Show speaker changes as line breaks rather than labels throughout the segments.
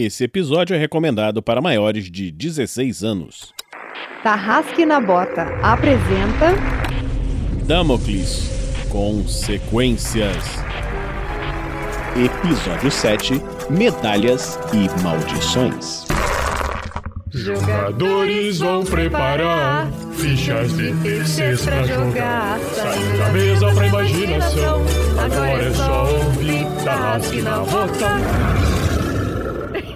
Esse episódio é recomendado para maiores de 16 anos.
Tarrasque na Bota apresenta
Damocles Consequências. Episódio 7 Medalhas e Maldições.
Jogadores vão preparar fichas de terceiros pra jogar. Saindo da mesa pra imaginação. Agora é só ouvir Tarrasque na Bota.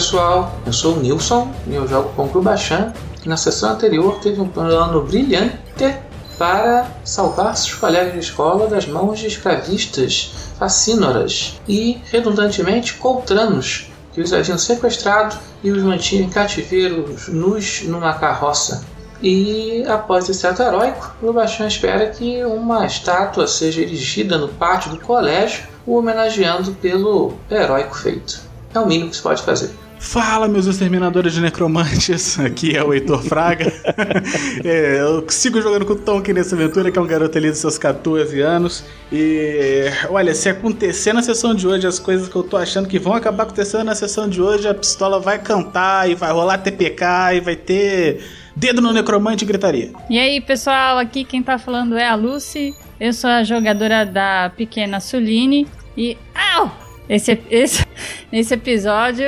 Pessoal, eu sou o Nilson e eu jogo com o Grubachan, que na sessão anterior teve um plano brilhante para salvar seus colegas de escola das mãos de escravistas fascínoras e, redundantemente, coltranos, que os haviam sequestrado e os mantinham em cativeiro nus numa carroça. E após esse ato heróico, o Grubachan espera que uma estátua seja erigida no pátio do colégio, o homenageando pelo heróico feito. É o mínimo que se pode fazer.
Fala, meus exterminadores de necromantes, aqui é o Heitor Fraga. é, eu sigo jogando com o aqui nessa aventura, que é um garoto ali dos seus 14 anos. E olha, se acontecer na sessão de hoje as coisas que eu tô achando que vão acabar acontecendo na sessão de hoje, a pistola vai cantar e vai rolar TPK e vai ter dedo no necromante e gritaria.
E aí, pessoal, aqui quem tá falando é a Lucy. Eu sou a jogadora da pequena Suline. E. Au! Esse, esse, esse episódio.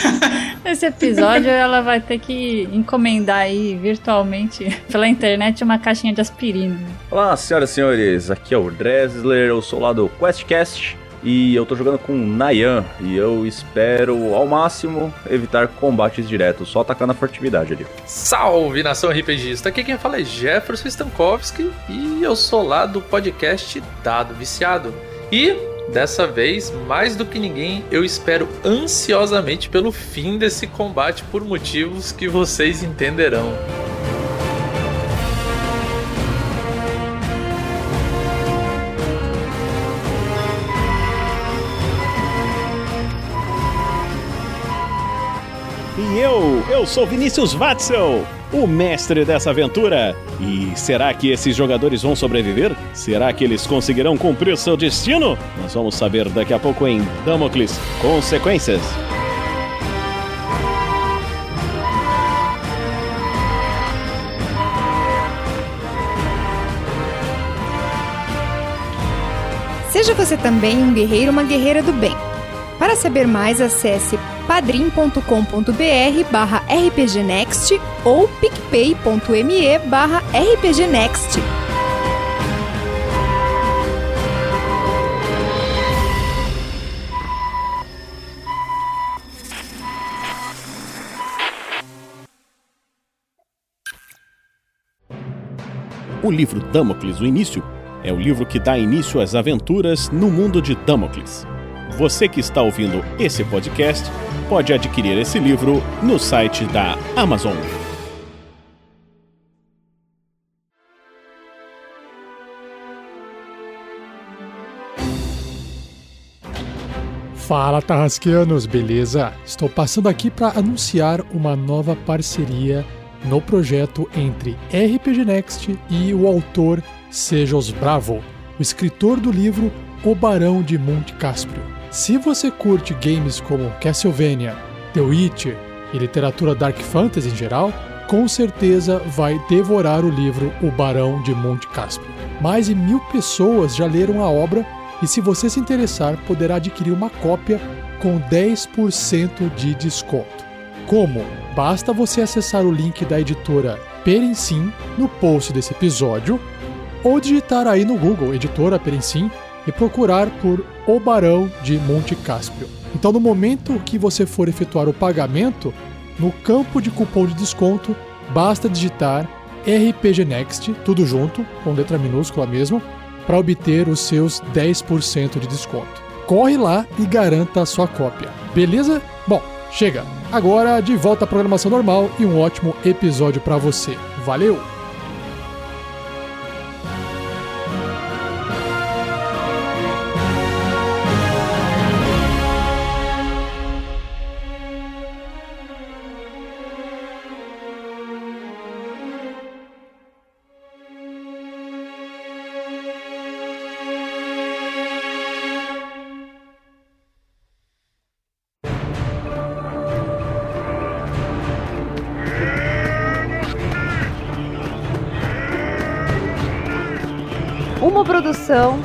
esse episódio ela vai ter que encomendar aí virtualmente pela internet uma caixinha de aspirina.
Olá, senhoras e senhores, aqui é o Dresler, eu sou lá do QuestCast e eu tô jogando com Nayan e eu espero ao máximo evitar combates diretos, só atacando a furtividade ali.
Salve nação RPGista! Aqui quem fala é Jefferson Stankowski e eu sou lá do podcast Dado Viciado. E Dessa vez, mais do que ninguém, eu espero ansiosamente pelo fim desse combate por motivos que vocês entenderão.
E eu, eu sou Vinícius Watzel, o mestre dessa aventura. E será que esses jogadores vão sobreviver? Será que eles conseguirão cumprir seu destino? Nós vamos saber daqui a pouco em Damocles Consequências.
Seja você também um guerreiro ou uma guerreira do bem. Para saber mais, acesse padrim.com.br barra rpgnext ou picpay.me barra rpgnext.
O livro Damocles, o início, é o livro que dá início às aventuras no mundo de Damocles. Você que está ouvindo esse podcast pode adquirir esse livro no site da Amazon.
Fala Tarrasqueanos, beleza? Estou passando aqui para anunciar uma nova parceria no projeto entre RPG Next e o autor Sejos Bravo, o escritor do livro O Barão de Monte Cáspio. Se você curte games como Castlevania, The Witcher e literatura Dark Fantasy em geral, com certeza vai devorar o livro O Barão de Monte Cáspio. Mais de mil pessoas já leram a obra e se você se interessar, poderá adquirir uma cópia com 10% de desconto. Como? Basta você acessar o link da editora Perencim no post desse episódio ou digitar aí no Google Editora Perencim e procurar por O Barão de Monte Cáspio. Então, no momento que você for efetuar o pagamento, no campo de cupom de desconto, basta digitar RPG Next, tudo junto, com letra minúscula mesmo, para obter os seus 10% de desconto. Corre lá e garanta a sua cópia. Beleza? Bom, chega. Agora de volta à programação normal e um ótimo episódio para você. Valeu!
Uma produção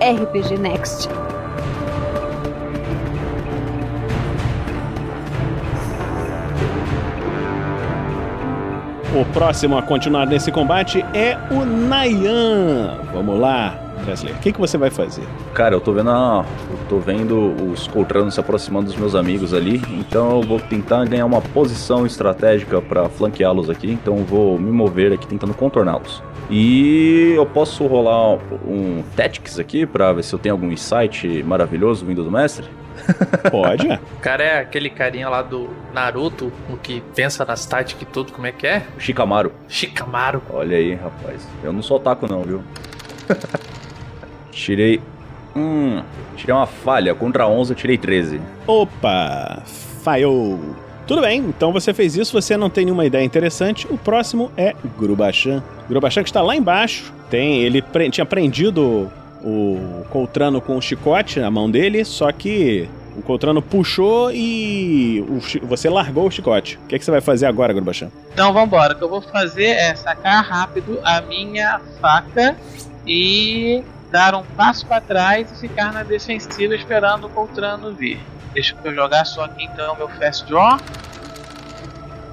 RPG Next.
O próximo a continuar nesse combate é o Nayan. Vamos lá, Wesley. O que, que você vai fazer?
Cara, eu tô vendo a... eu tô vendo os Coltranos se aproximando dos meus amigos ali, então eu vou tentar ganhar uma posição estratégica pra flanqueá-los aqui, então eu vou me mover aqui tentando contorná-los. E eu posso rolar um Tactics aqui pra ver se eu tenho algum insight maravilhoso vindo do mestre?
Pode?
O cara é aquele carinha lá do Naruto, o que pensa nas táticas e tudo, como é que é?
Shikamaru.
Shikamaru.
Olha aí, rapaz. Eu não sou otaku não, viu? tirei. Hum. Tirei uma falha. Contra 11 eu tirei 13.
Opa! Falhou! Tudo bem, então você fez isso, você não tem nenhuma ideia interessante. O próximo é Grubachan. Grubachan que está lá embaixo. Tem, ele pre- tinha prendido o Coltrano com o chicote na mão dele, só que o Coltrano puxou e o você largou o chicote. O que, é que você vai fazer agora, Grubachan?
Então vambora, o que eu vou fazer é sacar rápido a minha faca e dar um passo para trás e ficar na defensiva esperando o Coltrano vir. Deixa eu jogar só aqui então meu fast draw.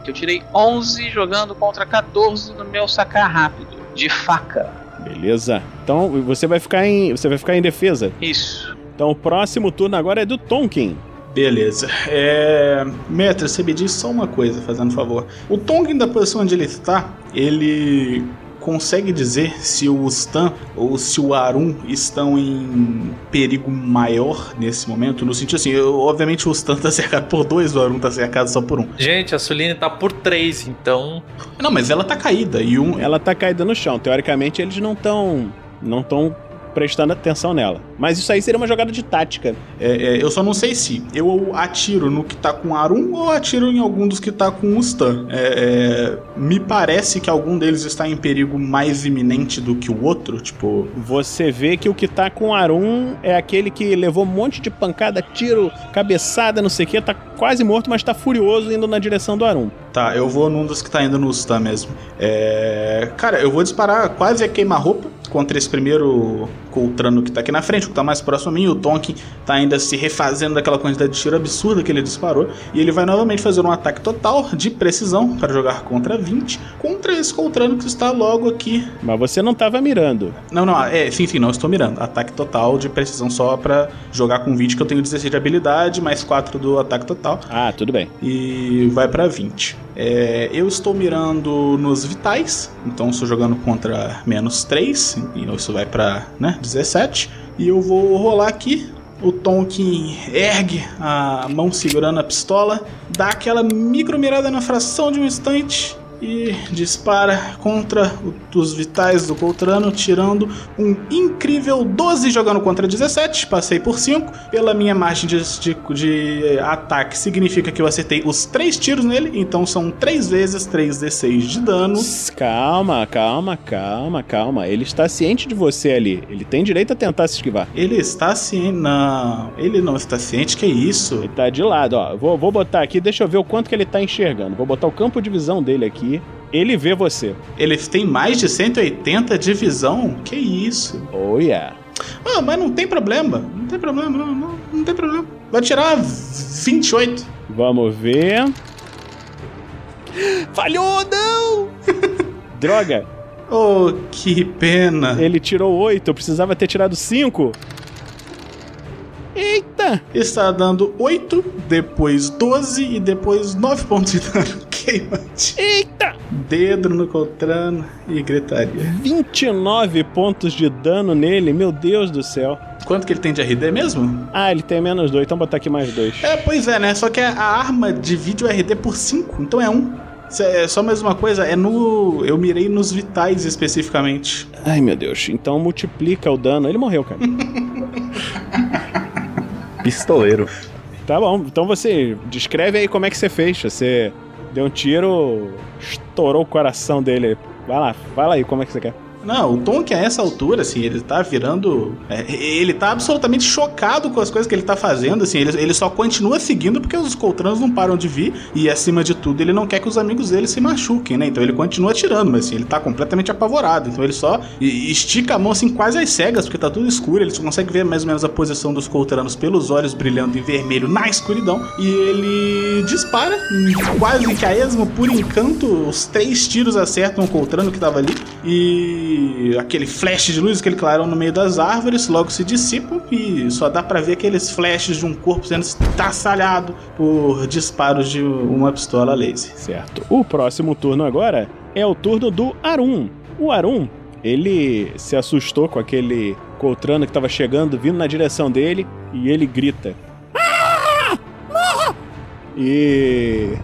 Que eu tirei 11 jogando contra 14 no meu sacar rápido de faca.
Beleza. Então você vai ficar em, você vai ficar em defesa.
Isso.
Então o próximo turno agora é do Tonkin.
Beleza. É... Metra, você me diz só uma coisa, fazendo favor. O Tonkin da posição onde ele está, ele consegue dizer se o Stan ou se o Arun estão em perigo maior nesse momento? No sentido assim, eu- obviamente o Stan tá cercado por dois, o Arun tá cercado só por um.
Gente, a Suline tá por três, então.
Não, mas ela tá caída e um.
Ela tá caída no chão. Teoricamente eles não estão não estão prestando atenção nela. Mas isso aí seria uma jogada de tática.
É, é, eu só não sei se eu atiro no que tá com o Arun ou atiro em algum dos que tá com o Stan. É, é, me parece que algum deles está em perigo mais iminente do que o outro, tipo.
Você vê que o que tá com o Arun é aquele que levou um monte de pancada, tiro, cabeçada, não sei o que, tá quase morto, mas tá furioso indo na direção do Arun.
Tá, eu vou num dos que tá indo no Stan mesmo. É, cara, eu vou disparar quase a queima-roupa contra esse primeiro Coltrano que tá aqui na frente, o que tá mais próximo a mim. O Tonkin tá ainda se refazendo daquela quantidade de tiro absurda que ele disparou. E ele vai novamente fazer um ataque total de precisão para jogar contra 20 contra esse Coltrano que está logo aqui.
Mas você não tava mirando.
Não, não, é, sim, sim, não estou mirando. Ataque total de precisão só pra jogar com 20, que eu tenho 16 de habilidade, mais 4 do ataque total.
Ah, tudo bem.
E vai pra 20. É, eu estou mirando nos vitais, então estou jogando contra menos 3, e isso vai pra né, 17. E eu vou rolar aqui. O Tonkin ergue a mão segurando a pistola, dá aquela micro mirada na fração de um instante e dispara contra os vitais do Coltrano, tirando um incrível 12 jogando contra 17. Passei por 5. Pela minha margem de, de- de ataque, significa que eu acertei os 3 tiros nele, então são 3 vezes 3d6 de dano.
Calma, calma, calma, calma. Ele está ciente de você ali. Ele tem direito a tentar se esquivar.
Ele está ciente. Não, ele não está ciente, que isso?
Ele tá de lado, ó. Vou, vou botar aqui, deixa eu ver o quanto que ele tá enxergando. Vou botar o campo de visão dele aqui. Ele vê você.
Ele tem mais de 180 de visão? Que isso?
Oh, yeah.
Ah, mas não tem problema. Não tem problema, não, não, não tem problema. Vai tirar 28.
Vamos ver. Falhou, não! Droga!
Oh, que pena.
Ele tirou 8, eu precisava ter tirado 5. Eita!
está dando 8, depois 12 e depois 9 pontos de dano queimante.
Eita!
Dedo no Coltrano e gritaria.
29 pontos de dano nele, meu Deus do céu.
Quanto que ele tem de RD mesmo?
Ah, ele tem menos dois, então botar aqui mais dois.
É, pois é, né? Só que a arma divide o RD por 5, então é 1. Um. É só mais uma coisa, é no. Eu mirei nos vitais especificamente.
Ai meu Deus, então multiplica o dano. Ele morreu, cara.
Pistoleiro.
Tá bom, então você descreve aí como é que você fez. Você deu um tiro, estourou o coração dele. Vai lá, fala aí como é que você quer.
Não, o Tom que a essa altura, assim, ele tá virando. É, ele tá absolutamente chocado com as coisas que ele tá fazendo, assim, ele, ele só continua seguindo porque os Coltranos não param de vir e, acima de tudo, ele não quer que os amigos dele se machuquem, né? Então ele continua atirando, mas assim, ele tá completamente apavorado. Então ele só estica a mão, assim, quase às cegas, porque tá tudo escuro, ele só consegue ver mais ou menos a posição dos Coltranos pelos olhos brilhando em vermelho na escuridão e ele dispara, quase que a esmo, por encanto, os três tiros acertam o Coltrano que tava ali e aquele flash de luz, aquele clarão no meio das árvores, logo se dissipam e só dá para ver aqueles flashes de um corpo sendo estraçalhado por disparos de uma pistola laser.
Certo. O próximo turno agora é o turno do Arum. O Arum, ele se assustou com aquele Coltrano que estava chegando, vindo na direção dele, e ele grita: ah! E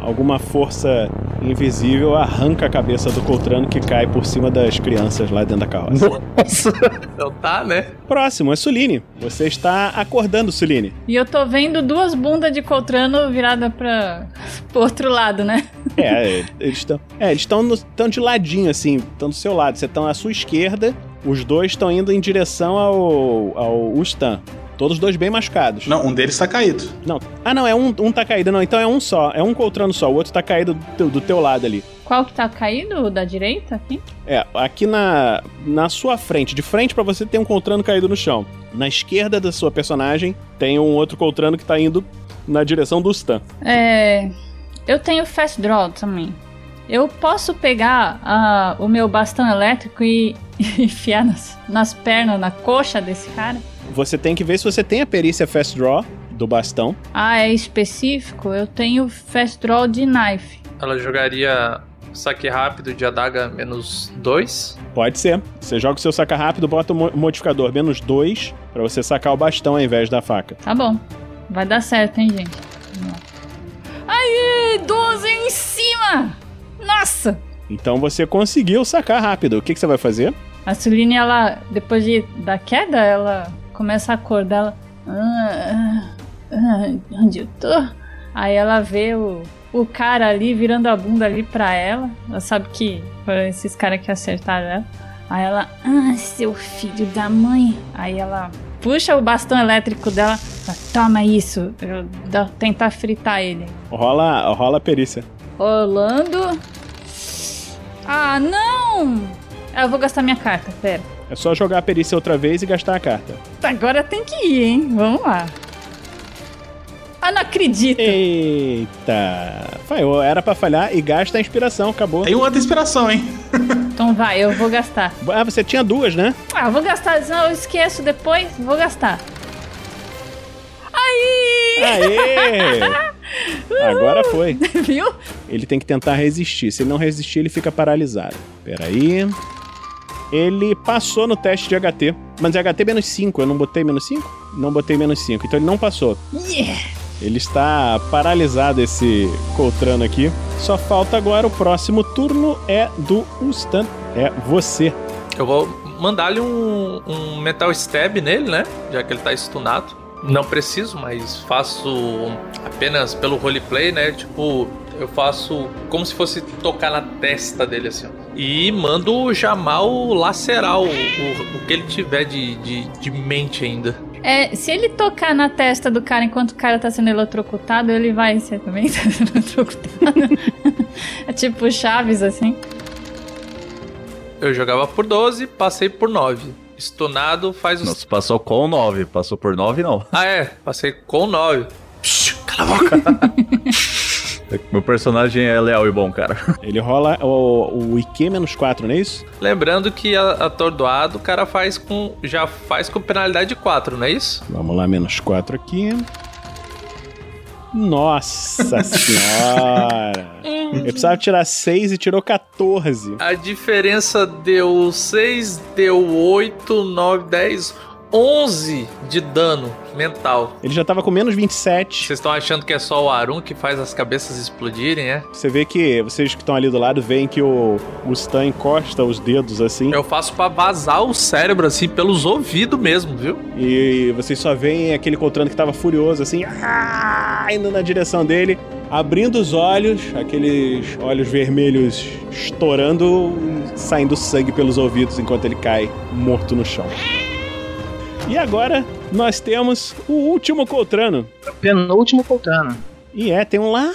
alguma força invisível arranca a cabeça do Coltrano que cai por cima das crianças lá dentro da carroça.
Nossa! Então tá, né?
Próximo é Suline. Você está acordando, Suline.
E eu tô vendo duas bundas de Coltrano virada para pro outro lado, né?
É, eles estão. É, eles estão de ladinho, assim, estão do seu lado. Você está à sua esquerda, os dois estão indo em direção ao, ao Ustan. Todos dois bem machucados.
Não, um deles tá caído.
Não. Ah, não, é um, um tá caído, não. Então é um só. É um Coltrano só. O outro tá caído do teu, do teu lado ali.
Qual que tá caído? Da direita aqui?
É, aqui na, na sua frente. De frente para você tem um Coltrano caído no chão. Na esquerda da sua personagem tem um outro Coltrano que tá indo na direção do Stan.
É. Eu tenho Fast Draw também. Eu posso pegar uh, o meu bastão elétrico e enfiar nas, nas pernas, na coxa desse cara?
Você tem que ver se você tem a perícia Fast Draw do bastão.
Ah, é específico? Eu tenho Fast Draw de Knife.
Ela jogaria saque rápido de adaga menos 2?
Pode ser. Você joga o seu saca rápido, bota o modificador menos 2 para você sacar o bastão ao invés da faca.
Tá bom. Vai dar certo, hein, gente? Aí, 12 em cima! Nossa!
Então você conseguiu sacar rápido. O que, que você vai fazer?
A Celine, ela, depois de, da queda, ela começa a acordar, ela. Ah, ah, onde eu tô? Aí ela vê o, o cara ali virando a bunda ali pra ela. Ela sabe que foram esses caras que acertaram ela. Aí ela, ah, seu filho da mãe. Aí ela puxa o bastão elétrico dela, toma isso, eu tentar fritar ele.
Rola, rola a perícia.
Rolando. Ah, não! Eu vou gastar minha carta, pera.
É só jogar a perícia outra vez e gastar a carta.
Agora tem que ir, hein? Vamos lá. Ah, não acredito.
Eita. Falhou. Era para falhar e gasta a inspiração. Acabou.
Tem outra inspiração, hein?
então vai, eu vou gastar.
Ah, você tinha duas, né?
Ah, eu vou gastar. Não, eu esqueço depois. Vou gastar. Aí!
Aê! Agora foi.
Viu?
Ele tem que tentar resistir. Se ele não resistir, ele fica paralisado. Peraí. Ele passou no teste de HT. Mas é HT menos 5. Eu não botei menos 5? Não botei menos 5. Então ele não passou.
Yeah!
Ele está paralisado, esse Coltrano aqui. Só falta agora o próximo turno é do Ustan. É você.
Eu vou mandar-lhe um, um Metal Stab nele, né? Já que ele tá stunado. Não preciso, mas faço apenas pelo roleplay, né? Tipo, eu faço como se fosse tocar na testa dele assim, ó. E mando o Jamal lacerar o, o, o que ele tiver de, de, de mente ainda.
É, se ele tocar na testa do cara enquanto o cara tá sendo eletrocutado, ele vai ser também sendo eletrocutado. é tipo Chaves, assim.
Eu jogava por 12, passei por 9. Stunado faz os.
Não, você passou com 9, passou por 9 não.
Ah, é, passei com 9. Psh, cala a boca.
Meu personagem é leal e bom, cara.
Ele rola o, o IQ menos 4, não é isso?
Lembrando que a- atordoado o cara faz com. já faz com penalidade de 4, não é isso?
Vamos lá, menos 4 aqui. Nossa senhora! Eu precisava tirar 6 e tirou 14.
A diferença deu 6, deu 8, 9, 10, 11 de dano mental.
Ele já tava com menos 27.
Vocês estão achando que é só o Arun que faz as cabeças explodirem, é?
Você vê que, vocês que estão ali do lado, veem que o, o Stan encosta os dedos assim.
Eu faço pra vazar o cérebro assim pelos ouvidos mesmo, viu?
E vocês só veem aquele Coltrano que tava furioso, assim, ah, indo na direção dele, abrindo os olhos, aqueles olhos vermelhos estourando, saindo sangue pelos ouvidos enquanto ele cai morto no chão. E agora nós temos o último Coltrano.
Penúltimo Coltrano.
E é, tem um lá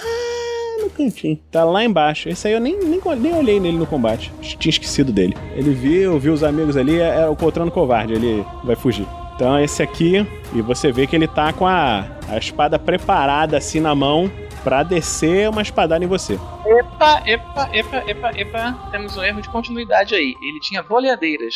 no cantinho. Tá lá embaixo. Esse aí eu nem, nem, nem olhei nele no combate. Tinha esquecido dele. Ele viu, viu os amigos ali, é, é o Coltrano covarde, ele vai fugir. Então esse aqui, e você vê que ele tá com a, a espada preparada assim na mão pra descer uma espadada em você.
Epa, epa, epa, epa, epa. Temos um erro de continuidade aí. Ele tinha boleadeiras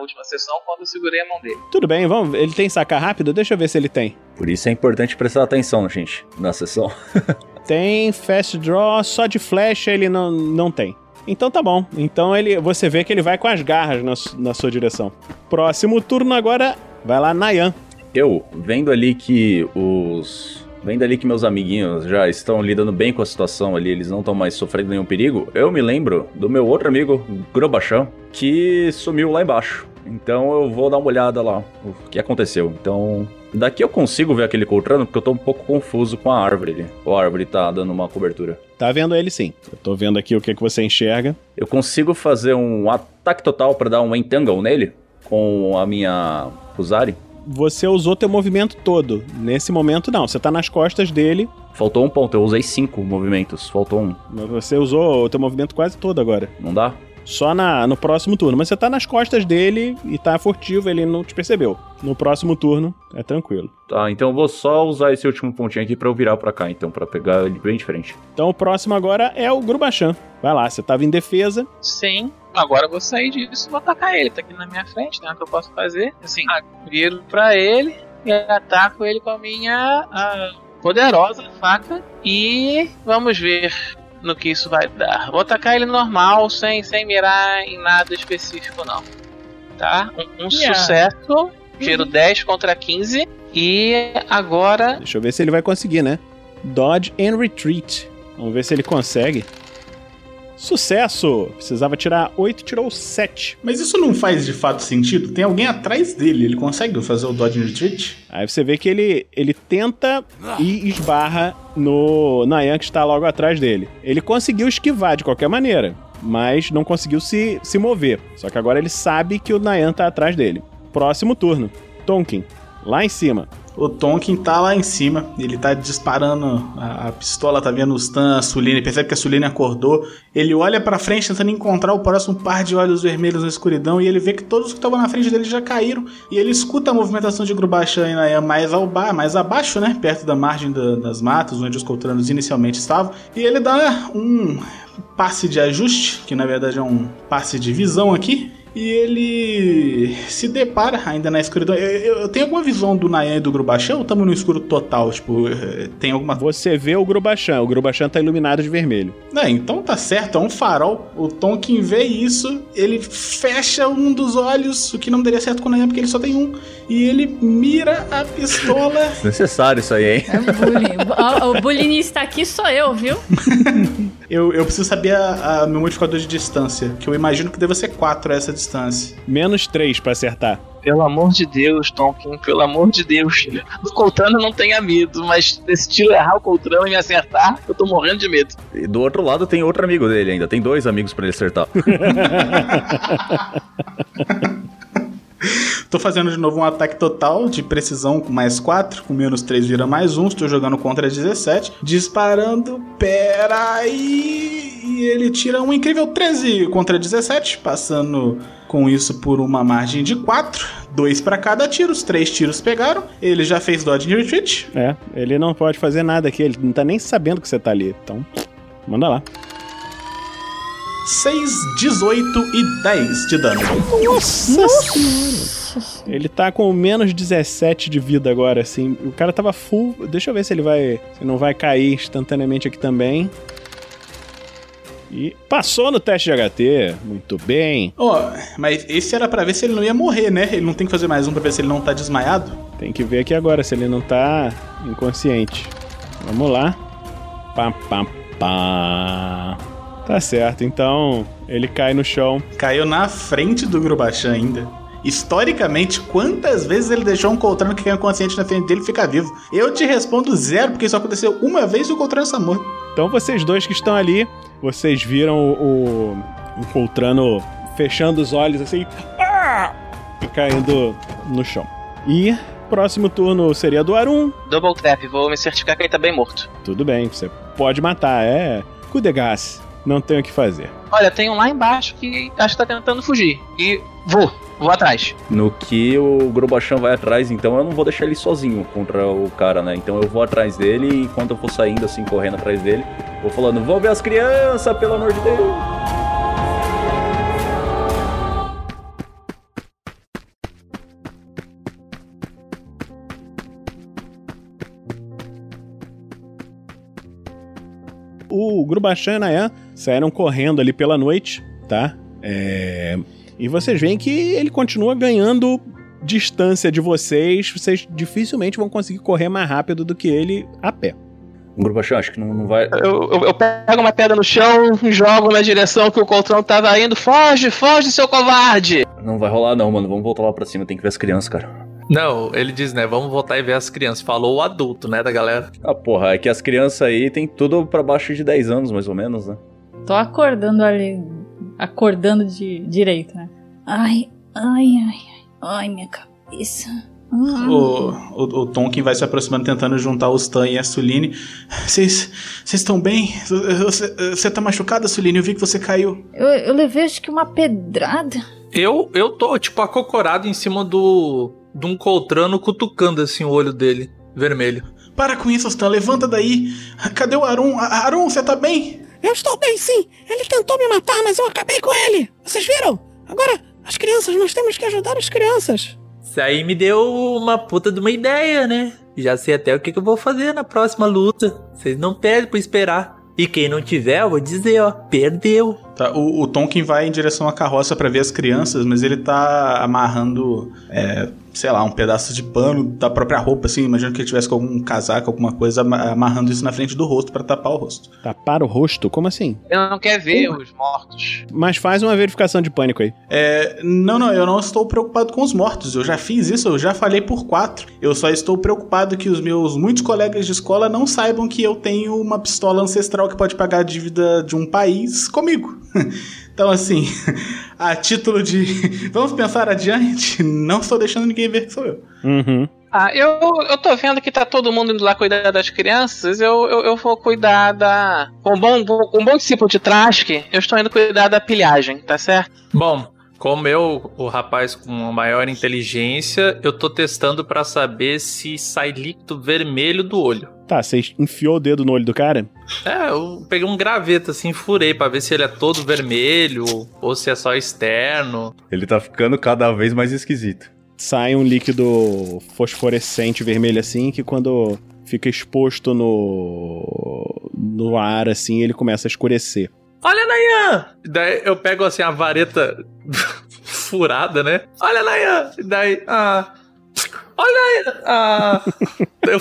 última sessão quando eu segurei a mão dele.
Tudo bem, vamos. Ele tem sacar rápido? Deixa eu ver se ele tem.
Por isso é importante prestar atenção, gente, na sessão.
Tem fast draw, só de flecha ele não, não tem. Então tá bom. Então ele, você vê que ele vai com as garras na, na sua direção. Próximo turno agora vai lá Nayan.
Eu, vendo ali que os. Vendo ali que meus amiguinhos já estão lidando bem com a situação ali, eles não estão mais sofrendo nenhum perigo, eu me lembro do meu outro amigo, Grobachan, que sumiu lá embaixo. Então eu vou dar uma olhada lá, o que aconteceu. Então, daqui eu consigo ver aquele Coltrano, porque eu tô um pouco confuso com a árvore ali. Ou a árvore tá dando uma cobertura.
Tá vendo ele sim. Eu tô vendo aqui o que, que você enxerga.
Eu consigo fazer um ataque total pra dar um entangle nele com a minha Fusari?
Você usou teu movimento todo. Nesse momento, não. Você tá nas costas dele.
Faltou um ponto, eu usei cinco movimentos, faltou um.
mas Você usou o teu movimento quase todo agora.
Não dá?
Só na, no próximo turno. Mas você tá nas costas dele e tá furtivo, ele não te percebeu. No próximo turno, é tranquilo.
Tá, então eu vou só usar esse último pontinho aqui pra eu virar pra cá, então, pra pegar ele bem de frente.
Então o próximo agora é o Grubachan. Vai lá, você tava em defesa.
Sim, agora eu vou sair disso e vou atacar ele. Tá aqui na minha frente, né? O que eu posso fazer? Assim, viro pra ele e ataco ele com a minha ah, poderosa faca. E vamos ver no que isso vai dar. Vou atacar ele normal, sem, sem mirar em nada específico, não. Tá? Um, um
Yeah.
sucesso. Tiro 10 contra 15. E agora
Deixa eu ver se ele vai conseguir, né? Dodge and Retreat. Vamos ver se ele consegue. Sucesso! Precisava tirar 8, tirou 7.
Mas isso não faz de fato sentido? Tem alguém atrás dele, ele consegue fazer o Dodge and Retreat?
Aí você vê que ele, ele tenta e esbarra no Nayan que está logo atrás dele. Ele conseguiu esquivar de qualquer maneira, mas não conseguiu se, se mover. Só que agora ele sabe que o Nayan tá atrás dele. Próximo turno. Tonkin, lá em cima.
O Tonkin tá lá em cima, ele tá disparando a, a pistola, tá vendo o Stan, a Suline, percebe que a Suline acordou. Ele olha pra frente tentando encontrar o próximo par de olhos vermelhos na escuridão e ele vê que todos que estavam na frente dele já caíram. E ele escuta a movimentação de Grubachan e mais, ao ba mais abaixo, né? Perto da margem da- das matas, onde os Coltranos inicialmente estavam. E ele dá um passe de ajuste, que na verdade é um passe de visão aqui. E ele se depara ainda na escuridão. Eu, eu- eu tenho alguma visão do Nayan e do Grubachan ou estamos no escuro total? Tipo, eh, tem alguma.
Você vê o Grubachan. O Grubachan tá iluminado de vermelho.
Não, então tá certo, é um farol. O Tonkin vê isso, ele fecha um dos olhos, o que não daria certo com o Nayan, porque ele só tem um. E ele mira a pistola.
Necessário isso aí, hein?
É bullying. o, o bullyingista aqui sou eu, viu?
eu, eu preciso saber a, a meu modificador de distância, que eu imagino que deva ser 4 essa distância.
Menos 3 pra acertar.
Pelo amor de Deus, Tonkin, pelo amor de Deus. Do Coltrano não tenha medo, mas se tiro errar o Coltrano e me acertar, eu tô morrendo de medo.
E do outro lado tem outro amigo dele ainda, tem dois amigos pra ele acertar.
Tô fazendo de novo um ataque total de precisão com mais 4, com menos 3 vira mais 1. Estou jogando contra 17. Disparando. Pera aí. E ele tira um incrível 13 contra 17, passando com isso por uma margem de 4. Dois pra cada tiro, os três tiros pegaram. Ele já fez dodge and retreat.
É, ele não pode fazer nada aqui, ele não tá nem sabendo que você tá ali. Então, manda lá.
6, 18 e 10 de dano.
Nossa senhora! Ele tá com menos 17 de vida agora, assim. O cara tava full. Deixa eu ver se ele vai. Se não vai cair instantaneamente aqui também. E passou no teste de HT. Muito bem.
Ó, mas esse era pra ver se ele não ia morrer, né? Ele não tem que fazer mais um pra ver se ele não tá desmaiado?
Tem que ver aqui agora se ele não tá inconsciente. Vamos lá. Pá, pá, pá. Tá certo, então ele cai no chão.
Caiu na frente do Grubachan ainda. Historicamente, quantas vezes ele deixou um Coltrano que caiu inconsciente na frente dele e fica vivo? Eu te respondo zero, porque isso aconteceu uma vez e o Coltrano está morto.
Então vocês dois que estão ali, vocês viram o, o, o Coltrano fechando os olhos assim, ah! caindo no chão. E próximo turno seria do Arum.
Double tap, vou me certificar que ele tá bem morto.
Tudo bem, você pode matar, é Kudegas. Não tem o que fazer.
Olha, tem um lá embaixo que acho que tá tentando fugir. E vou, vou atrás.
No que o Grobachan vai atrás, então eu não vou deixar ele sozinho contra o cara, né? Então eu vou atrás dele e enquanto eu for saindo assim, correndo atrás dele, vou falando, vou ver as crianças, pelo amor de Deus!
O Grubachan e a Nayan saíram correndo ali pela noite, tá? É... E vocês veem que ele continua ganhando distância de vocês. Vocês dificilmente vão conseguir correr mais rápido do que ele a pé.
O Grubachan acho que não, não vai.
Eu, eu, eu pego uma pedra no chão, jogo na direção que o Coltrão tava indo. Foge, foge, seu covarde!
Não vai rolar, não, mano. Vamos voltar lá pra cima. Tem que ver as crianças, cara.
Não, ele diz, né? Vamos voltar e ver as crianças. Falou o adulto, né, da galera.
Ah, porra, é que as crianças aí tem tudo pra baixo de 10 anos, mais ou menos, né?
Tô acordando ali. Acordando de direito, né? Ai, ai, ai, ai. Ai, minha cabeça.
O, o, o Tonkin vai se aproximando, tentando juntar o Stan e a Suline. Vocês estão bem? Você- tá machucada, Suline? Eu vi que você caiu.
Eu, eu levei acho que uma pedrada.
Eu, eu tô, tipo, acocorado em cima do. de um coltrano cutucando assim o olho dele, vermelho.
Para com isso, Stan. Levanta daí. Cadê o Arum? A- Arum, você tá bem?
Eu estou bem, sim. Ele tentou me matar, mas eu acabei com ele. Vocês viram? Agora, as crianças, nós temos que ajudar as crianças.
Isso aí me deu uma puta de uma ideia, né? Já sei até o que, que eu vou fazer na próxima luta. Vocês não perdem por esperar. E quem não tiver, eu vou dizer, ó, perdeu.
Tá, o, o Tonkin vai em direção à carroça pra ver as crianças, mas ele tá amarrando, é, sei lá, um pedaço de pano da própria roupa, assim. Imagino que ele tivesse com algum casaco, alguma coisa, ama- amarrando isso na frente do rosto pra tapar o rosto.
Tapar o rosto? Como assim?
Ele não quer ver os mortos.
Mas faz uma verificação de pânico aí.
É, não, não, eu não estou preocupado com os mortos. Eu já fiz isso, eu já falei por quatro. Eu só estou preocupado que os meus muitos colegas de escola não saibam que eu tenho uma pistola ancestral que pode pagar a dívida de um país comigo. Então, assim, a título de vamos pensar adiante, não estou deixando ninguém ver que sou eu.
Uhum.
Ah, eu, eu tô vendo que tá todo mundo indo lá cuidar das crianças. Eu, eu, eu vou cuidar da. Com um bom, com um bom discípulo de Trask, eu estou indo cuidar da pilhagem, tá certo?
Bom, como eu, o rapaz com uma maior inteligência, eu tô testando pra saber se sai líquido vermelho do olho.
Tá, você enfiou o dedo no olho do cara?
É, eu peguei um graveto assim, furei pra ver se ele é todo vermelho ou se é só externo.
Ele tá ficando cada vez mais esquisito.
Sai um líquido fosforescente vermelho assim, que quando fica exposto no, no ar assim, ele começa a escurecer.
Olha, Nayan! Daí eu pego assim a vareta furada, né? Olha, Nayan! Daí, ah. Olha, Nayan! Ah. Eu...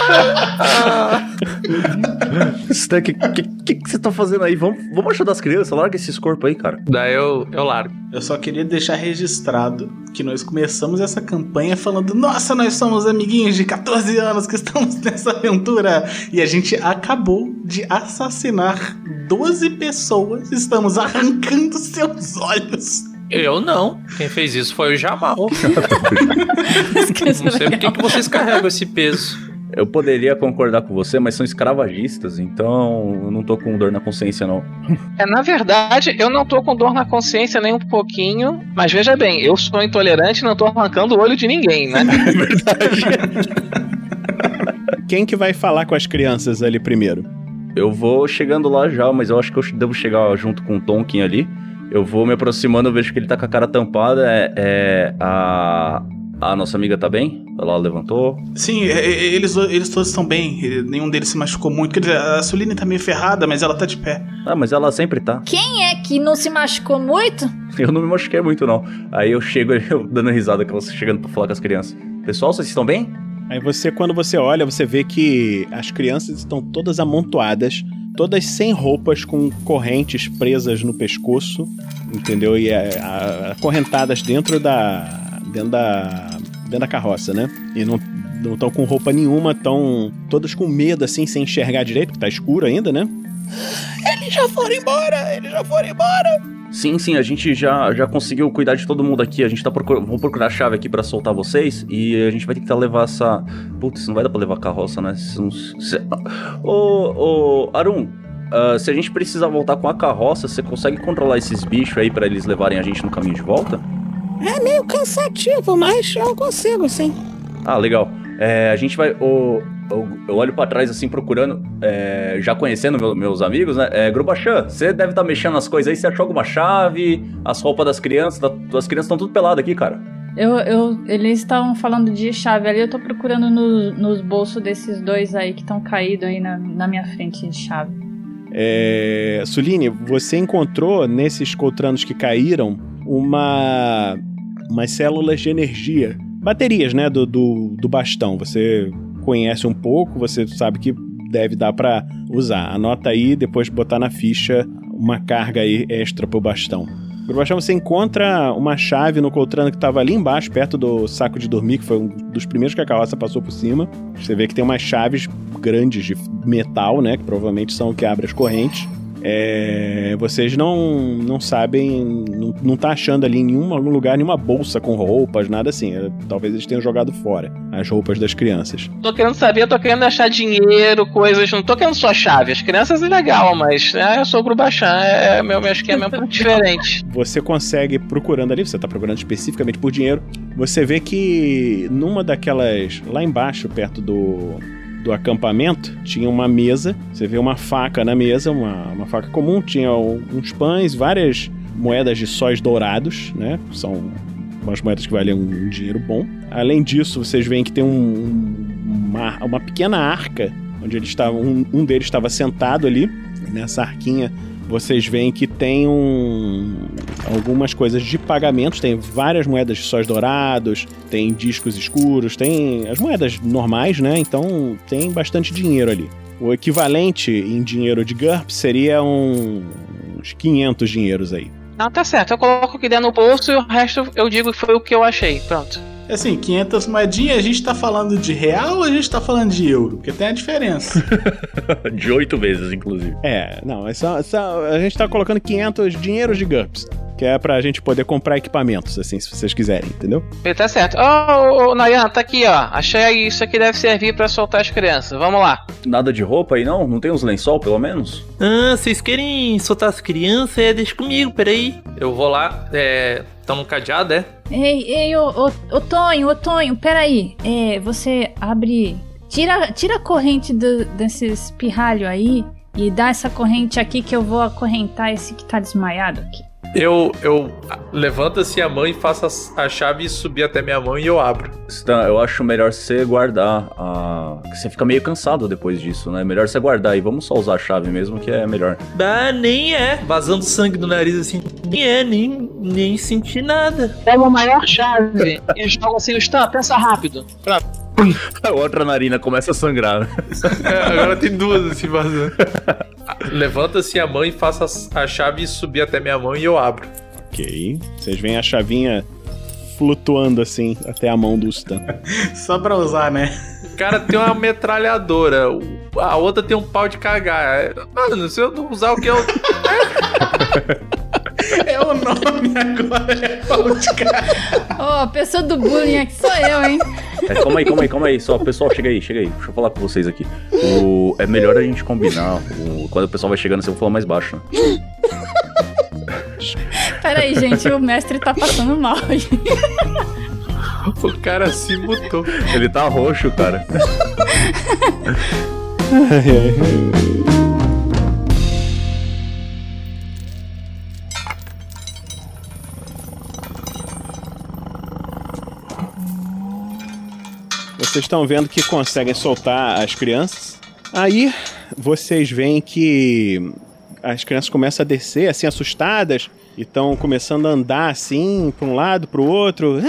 ah.
Stan, o que, que, que, que você tá fazendo aí? Vamos, vamos ajudar as crianças? Larga esses corpos aí, cara.
Daí eu, eu largo.
Eu só queria deixar registrado que nós começamos essa campanha falando: Nossa, nós somos amiguinhos de 14 anos que estamos nessa aventura. E a gente acabou de assassinar 12 pessoas. Estamos arrancando seus olhos.
Eu não. Quem fez isso foi o Jamal. Não sei por que vocês carregam esse peso.
Eu poderia concordar com você, mas são escravagistas, então eu não tô com dor na consciência, não.
É, na verdade, eu não tô com dor na consciência nem um pouquinho, mas veja bem, eu sou intolerante e não tô arrancando o olho de ninguém, né?
Quem que vai falar com as crianças ali primeiro?
Eu vou chegando lá já, mas eu acho que eu devo chegar junto com o Tonkin ali. Eu vou me aproximando, eu vejo que ele tá com a cara tampada. É, é a, a nossa amiga tá bem? Ela levantou.
Sim, é, é, eles, eles todos estão bem. Nenhum deles se machucou muito. Quer dizer, a Suline tá meio ferrada, mas ela tá de pé.
Ah, mas ela sempre tá.
Quem é que não se machucou muito?
Eu não me machuquei muito, não. Aí eu chego eu dando risada que você chegando pra falar com as crianças. Pessoal, vocês estão bem?
Aí você, quando você olha, você vê que as crianças estão todas amontoadas, todas sem roupas, com correntes presas no pescoço, entendeu? E é, acorrentadas dentro da. dentro da. dentro da carroça, né? E não não estão com roupa nenhuma, estão todas com medo, assim, sem enxergar direito, porque tá escuro ainda, né?
Eles já foram embora! Eles já foram embora!
Sim, sim, a gente já, já conseguiu cuidar de todo mundo aqui. A gente tá procurando. Vamos procurar a chave aqui pra soltar vocês. E a gente vai tentar levar essa. Putz, não vai dar pra levar a carroça, né? Não- se- Ô, ô, Arun, ah, se a gente precisar voltar com a carroça, você consegue controlar esses bichos aí pra eles levarem a gente no caminho de volta?
É meio cansativo, mas eu consigo, sim.
Ah, legal. É, a gente vai. ô, eu, eu olho pra trás assim, procurando, é, já conhecendo meu- meus amigos, né? É, Grubachan, você deve estar mexendo nas coisas aí, você achou alguma chave, as roupas das crianças, tá- as crianças estão tudo peladas aqui, cara.
Eu, eu, eles estavam falando de chave ali, eu tô procurando no- nos bolsos desses dois aí que estão caídos aí na, na minha frente de chave.
É, Suline, você encontrou nesses coltranos que caíram uma umas células de energia, baterias, né, do, do, do bastão. Você conhece um pouco, você sabe que deve dar pra usar. Anota aí, depois botar na ficha uma carga aí extra pro bastão. Grubachão, você encontra uma chave no coltrano que tava ali embaixo, perto do saco de dormir, que foi um dos primeiros que a carroça passou por cima. Você vê que tem umas chaves grandes de metal, né? Que provavelmente são o que abre as correntes. É, vocês não, não sabem, não, não tá achando ali em nenhum algum lugar nenhuma bolsa com roupas, nada assim. É, talvez eles tenham jogado fora as roupas das crianças.
Tô querendo saber, tô querendo achar dinheiro, coisas. Não tô querendo só chave. As crianças é legal, mas né, eu sou o Grubachan, é meu, meu esquema é um pouco diferente.
Você consegue procurando ali, você tá procurando especificamente por dinheiro. Você vê que numa daquelas. lá embaixo, perto do. Do acampamento, tinha uma mesa. Você vê uma faca na mesa, uma, uma faca comum, tinha uns pães, várias moedas de sóis dourados, né? São umas moedas que valem um dinheiro bom. Além disso, vocês veem que tem um- um- uma, uma pequena arca, onde eles estavam, um, um deles estava sentado ali, nessa arquinha. Vocês veem que tem um, algumas coisas de pagamentos, tem várias moedas de sóis dourados, tem discos escuros, tem as moedas normais, né? Então tem bastante dinheiro ali. O equivalente em dinheiro de GURP seria um- uns 500 dinheiros aí.
Não, tá certo. Eu coloco que der no bolso e o resto eu digo que foi o que eu achei. Pronto.
É Assim, 500 moedinhas, a gente tá falando de real ou a gente tá falando de euro? Porque tem a diferença.
De oito vezes, inclusive.
É, não, é só, só- a gente tá colocando 500 dinheiros de GURPS, que é pra gente poder comprar equipamentos, assim, se vocês quiserem, entendeu?
Tá certo. Ô, ô, Nayan, tá aqui, ó. Achei aí, isso aqui deve servir pra soltar as crianças. Vamos lá.
Nada de roupa aí, não? Não tem uns lençol, pelo menos?
Ah, vocês querem soltar as crianças? É, deixa comigo, peraí.
Eu vou lá, é. Tá no cadeado, é?
Ei, ei, ô, ô, ô Tonho, ô Tonho, peraí. É, você abre. Tira, tira a corrente do- desses pirralho aí e dá essa corrente aqui que eu vou acorrentar esse que tá desmaiado aqui.
Eu, eu levanto assim a mão e faço as- a chave subir até minha mão e eu abro.
Stan, eu acho melhor você guardar a. Você fica meio cansado depois disso, né? Melhor você guardar e vamos só usar a chave mesmo, que é melhor.
Ah, nem é. Vazando sangue do nariz assim. Nem é, nem, nem senti nada.
Pega a maior chave e joga assim Stan, pensa rápido. Pronto.
A outra narina começa a sangrar. né?
É, agora tem duas assim vazando. Levanto assim a mão e faço as- a chave subir até minha mão e eu abro.
Ok. Vocês veem a chavinha flutuando assim até a mão do Stan.
Só pra usar, né?
O cara tem uma metralhadora, a outra tem um pau de cagar. Mano, se eu não usar o que eu.
É o nome agora, é pau de cara.
Ô, a pessoa do bullying aqui sou eu, hein?
É, calma aí, calma aí, calma aí. Só, pessoal, chega aí, chega aí. Deixa eu falar com vocês aqui. O, é melhor a gente combinar. o- quando o pessoal vai chegando, assim, eu vou falar mais baixo. Né?
Peraí, gente, o mestre tá passando mal.
O cara se mutou.
Ele tá roxo, cara.
Vocês estão vendo que conseguem soltar as crianças. Aí vocês veem que as crianças começam a descer, assim, assustadas, e estão começando a andar assim, para um lado, para o outro.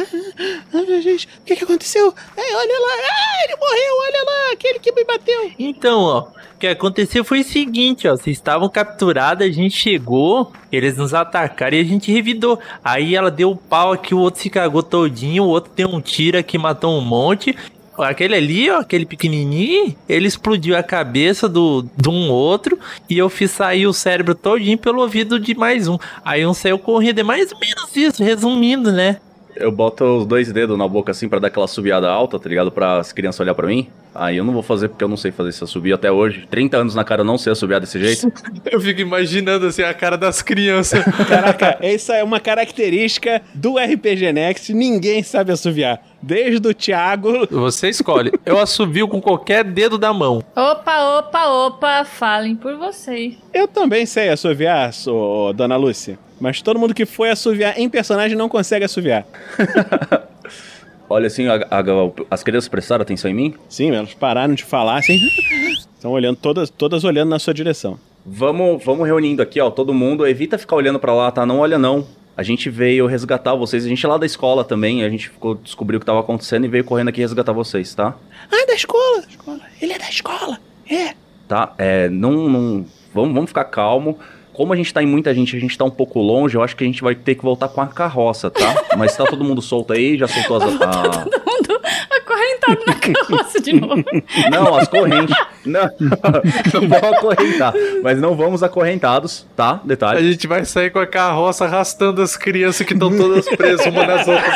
Ah, meu Deus, o que, que aconteceu? Ai, olha lá, ah, ele morreu, olha lá, aquele que me bateu.
Então, ó, o que aconteceu foi o seguinte, ó, vocês estavam capturados, a gente chegou, eles nos atacaram e a gente revidou. Aí ela deu o pau aqui, o outro se cagou todinho, o outro deu um tiro aqui, matou um monte. Aquele ali, ó, aquele pequenininho, ele explodiu a cabeça do, de um outro e eu fiz sair o cérebro todinho pelo ouvido de mais um. Aí um saiu correndo, é mais ou menos isso, resumindo, né?
Eu boto os dois dedos na boca assim pra dar aquela subiada alta, tá ligado? Pra as crianças olhar pra mim. Aí eu não vou fazer porque eu não sei fazer esse assobio até hoje. 30 anos na cara eu não sei assobiar desse jeito.
Eu fico imaginando assim a cara das crianças.
Caraca, essa é uma característica do RPG Next, ninguém sabe assoviar. Desde o Thiago.
Você escolhe. Eu assovio com qualquer dedo da mão.
Opa, opa, opa, falem por vocês.
Eu também sei assoviar, sou Dona Lúcia. Mas todo mundo que foi assoviar em personagem não consegue assoviar.
Olha assim, a- a- as crianças prestaram atenção em mim?
Sim, elas pararam de falar assim. Estão olhando, todas, todas olhando na sua direção.
Vamos, vamos reunindo aqui, ó, todo mundo. Evita ficar olhando pra lá, tá? Não olha não. A gente veio resgatar vocês. A gente é lá da escola também. A gente ficou, descobriu o que tava acontecendo e veio correndo aqui resgatar vocês, tá?
Ah, da escola. escola. Ele é da escola. É.
Tá? É, não, não vamos, vamos ficar calmo. Como a gente tá em muita gente, a gente tá um pouco longe, eu acho que a gente vai ter que voltar com a carroça, tá? Mas tá todo mundo solto aí, já soltou as. a-
Todo mundo acorrentado na carroça de novo.
Não, as correntes. Não, não vamos acorrentar. Mas não vamos acorrentados, tá?
A
Detalhe.
gente vai sair com a carroça arrastando as crianças que estão todas presas uma nas outras.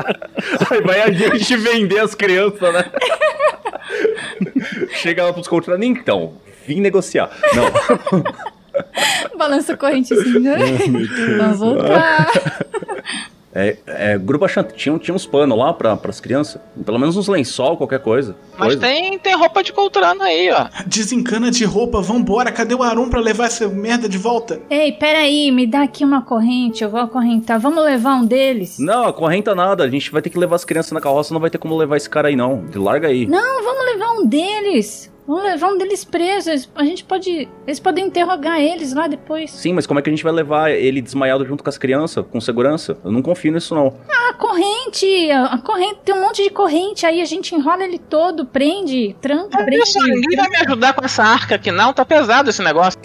Aí vai a gente vender as crianças, né? Chega lá pros contratos. Então, vim negociar. Não.
Balança a corrente assim, né? Vamos voltar.
É, é, grupo achante, tinha, tinha uns panos lá pra, pras crianças. Pelo menos uns lençol, qualquer coisa.
Mas
Coisa.
tem, tem roupa de Coltrano aí, ó.
Desencana de roupa, vambora. Cadê o Arum pra levar essa merda de volta?
Ei, peraí, me dá aqui uma corrente, eu vou acorrentar. Vamos levar um deles?
Não, acorrenta nada. A gente vai ter que levar as crianças na carroça, não vai ter como levar esse cara aí, não. Larga aí.
Não, vamos levar um deles. Vamos levar um deles preso. A gente pode. Eles podem interrogar eles lá depois.
Sim, mas como é que a gente vai levar ele desmaiado junto com as crianças, com segurança? Eu não confio nisso, não.
Ah, a corrente! A corrente, tem um monte de corrente aí, a gente enrola ele todo, prende, tranca, prende.
Isso, ninguém vai me ajudar com essa arca aqui, não. Tá pesado esse negócio.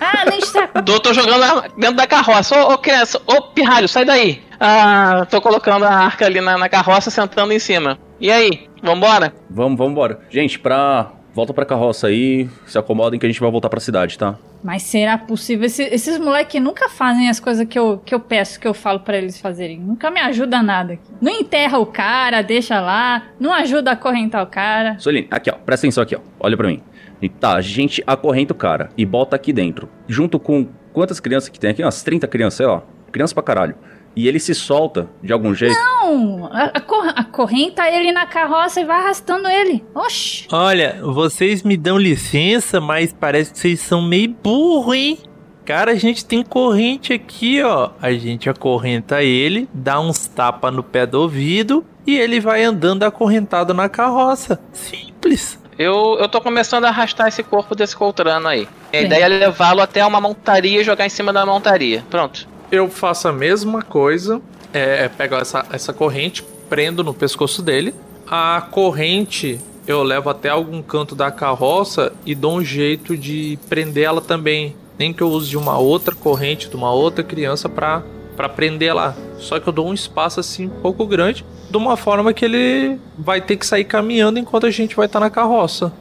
Ah, nem está.
Tô, tô jogando lá dentro da carroça. Ô, ô criança, ô pirralho, sai daí. Ah, tô colocando a arca ali na, na carroça, sentando em cima. E aí, vambora?
Vamos, vamos embora. Gente, pra. Volta pra carroça aí, se acomodem que a gente vai voltar pra cidade, tá?
Mas será possível? Esse- esses moleques nunca fazem as coisas que eu, que eu peço, que eu falo pra eles fazerem. Nunca me ajuda nada aqui. Não enterra o cara, deixa lá. Não ajuda a acorrentar o cara.
Soline, aqui ó, presta atenção aqui ó, olha pra mim. E tá, a gente acorrenta o cara e bota aqui dentro. Junto com quantas crianças que tem aqui? Umas 30 crianças, sei lá. Criança pra caralho. E ele se solta de algum jeito.
Não, a- acor- acorrenta ele na carroça e vai arrastando ele. Oxi.
Olha, vocês me dão licença, mas parece que vocês são meio burro, hein? Cara, a gente tem corrente aqui, ó. A gente acorrenta ele, dá uns tapas no pé do ouvido e ele vai andando acorrentado na carroça. Simples.
Eu, eu tô começando a arrastar esse corpo desse Coltrano aí. E a
Sim.
ideia é levá-lo até uma montaria e jogar em cima da montaria. Pronto.
Eu faço a mesma coisa. É, pego essa, essa corrente, prendo no pescoço dele. A corrente eu levo até algum canto da carroça e dou um jeito de prender ela também. Nem que eu use de uma outra corrente, de uma outra criança pra, pra prender lá. Só que eu dou um espaço assim um pouco grande, de uma forma que ele vai ter que sair caminhando enquanto a gente vai estar na carroça.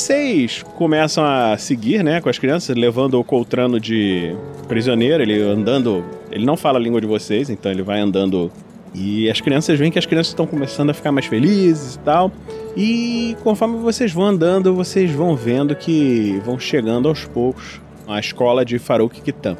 Vocês começam a seguir, né, com as crianças, levando o Coltrano de prisioneiro, ele andando. Ele não fala a língua de vocês, então ele vai andando. E as crianças veem que as crianças estão começando a ficar mais felizes e tal. E conforme vocês vão andando, vocês vão vendo que vão chegando aos poucos à escola de Farouk Kitan.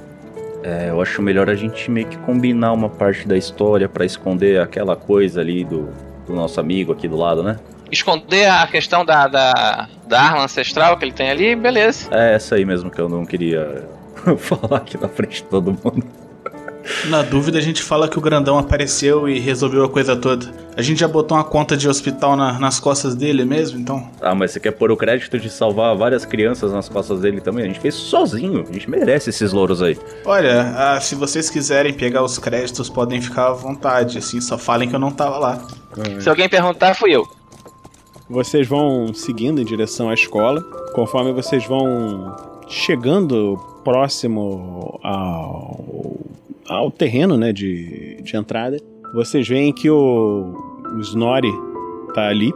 É, eu acho melhor a gente meio que combinar uma parte da história pra esconder aquela coisa ali do, do nosso amigo aqui do lado, né?
Esconder a questão da, da, da arma ancestral que ele tem ali, beleza.
É essa aí mesmo que eu não queria falar aqui na frente de todo mundo.
Na dúvida, a gente fala que o grandão apareceu e resolveu a coisa toda. A gente já botou uma conta de hospital na- nas costas dele mesmo, então.
Ah, mas você quer pôr o crédito de salvar várias crianças nas costas dele também? A gente fez sozinho. A gente merece esses louros aí.
Olha, ah, se vocês quiserem pegar os créditos, podem ficar à vontade. Assim, só falem que eu não tava lá.
Se alguém perguntar, fui eu.
Vocês vão seguindo em direção à escola. Conforme vocês vão chegando próximo ao, ao terreno né, de, de entrada, vocês veem que o, o Snorri tá ali.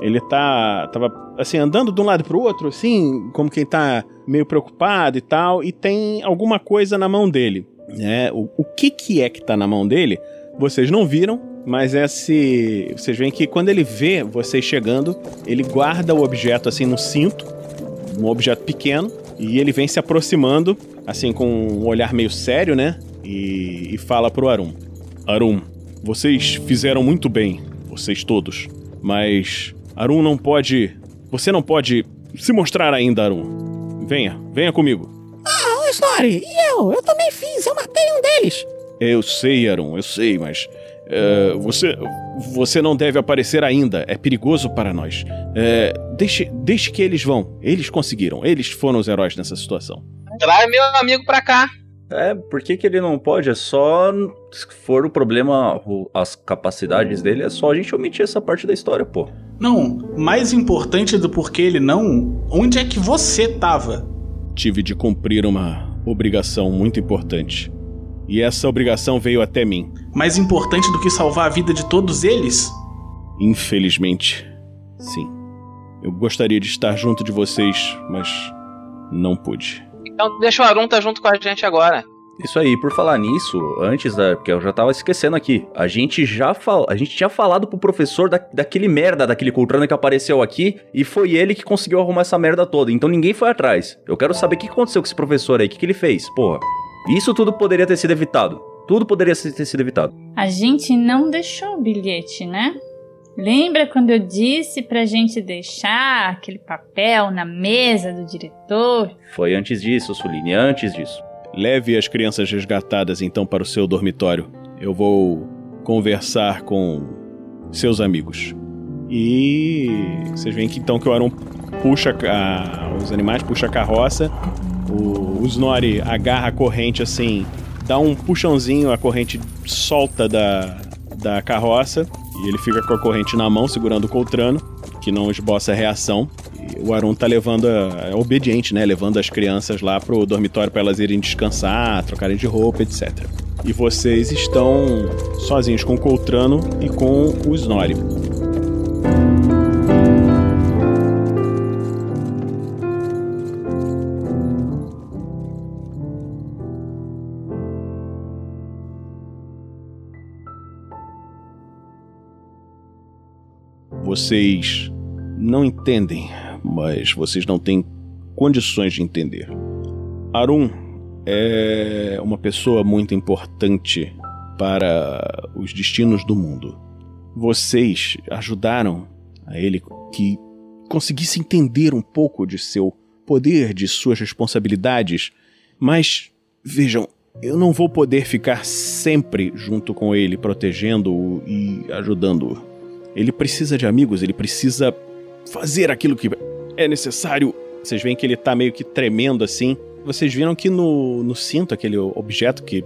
Ele tá tava assim andando de um lado pro outro, assim, como quem tá meio preocupado e tal, e tem alguma coisa na mão dele. Né? O, o que que é que tá na mão dele? Vocês não viram, mas esse. Vocês veem que quando ele vê vocês chegando, ele guarda o objeto assim no cinto, um objeto pequeno, e ele vem se aproximando, assim, com um olhar meio sério, né? E, e fala pro Arum: Arum, vocês fizeram muito bem, vocês todos, mas Arum não pode. Você não pode se mostrar ainda, Arum. Venha, venha comigo.
Ah, ô Snorri, e eu? Eu também fiz, eu matei um deles.
Eu sei, Arum, eu sei, mas. É, você, você não deve aparecer ainda. É perigoso para nós. É, deixe, deixe que eles vão. Eles conseguiram. Eles foram os heróis nessa situação.
Traz meu amigo pra cá.
É, por que, que ele não pode? É só. Se for o problema, as capacidades dele, é só a gente omitir essa parte da história, pô.
Não, mais importante do porquê ele não, onde é que você tava?
Tive de cumprir uma obrigação muito importante. E essa obrigação veio até mim.
Mais importante do que salvar a vida de todos eles?
Infelizmente, sim. Eu gostaria de estar junto de vocês, mas não pude.
Então deixa o Arum tá junto com a gente agora.
Isso aí, por falar nisso, antes da. Porque eu já tava esquecendo aqui. A gente já fal, A gente tinha falado pro professor da, daquele merda, daquele Coltrano que apareceu aqui, e foi ele que conseguiu arrumar essa merda toda. Então ninguém foi atrás. Eu quero saber o que aconteceu com esse professor aí, o que, que ele fez, porra. Isso tudo poderia ter sido evitado. Tudo poderia ser- ter sido evitado.
A gente não deixou o bilhete, né? Lembra quando eu disse pra gente deixar aquele papel na mesa do diretor?
Foi antes disso, Suline, antes disso.
Leve as crianças resgatadas então para o seu dormitório. Eu vou conversar com seus amigos. E vocês veem que então que o Aron puxa a- os animais, puxa a carroça. O, o Snorri agarra a corrente assim, dá um puxãozinho, a corrente solta da, da carroça. E ele fica com a corrente na mão, segurando o Coltrano, que não esboça reação. E o Aron tá levando, a, é obediente, né? Levando as crianças lá pro dormitório para elas irem descansar, trocarem de roupa, etc. E vocês estão sozinhos com o Coltrano e com o Snorri. Vocês não entendem, mas vocês não têm condições de entender. Arun é uma pessoa muito importante para os destinos do mundo. Vocês ajudaram a ele que conseguisse entender um pouco de seu poder, de suas responsabilidades, mas vejam, eu não vou poder ficar sempre junto com ele, protegendo-o e ajudando-o. Ele precisa de amigos, ele precisa fazer aquilo que é necessário. Vocês veem que ele tá meio que tremendo assim. Vocês viram que no, no cinto, aquele objeto que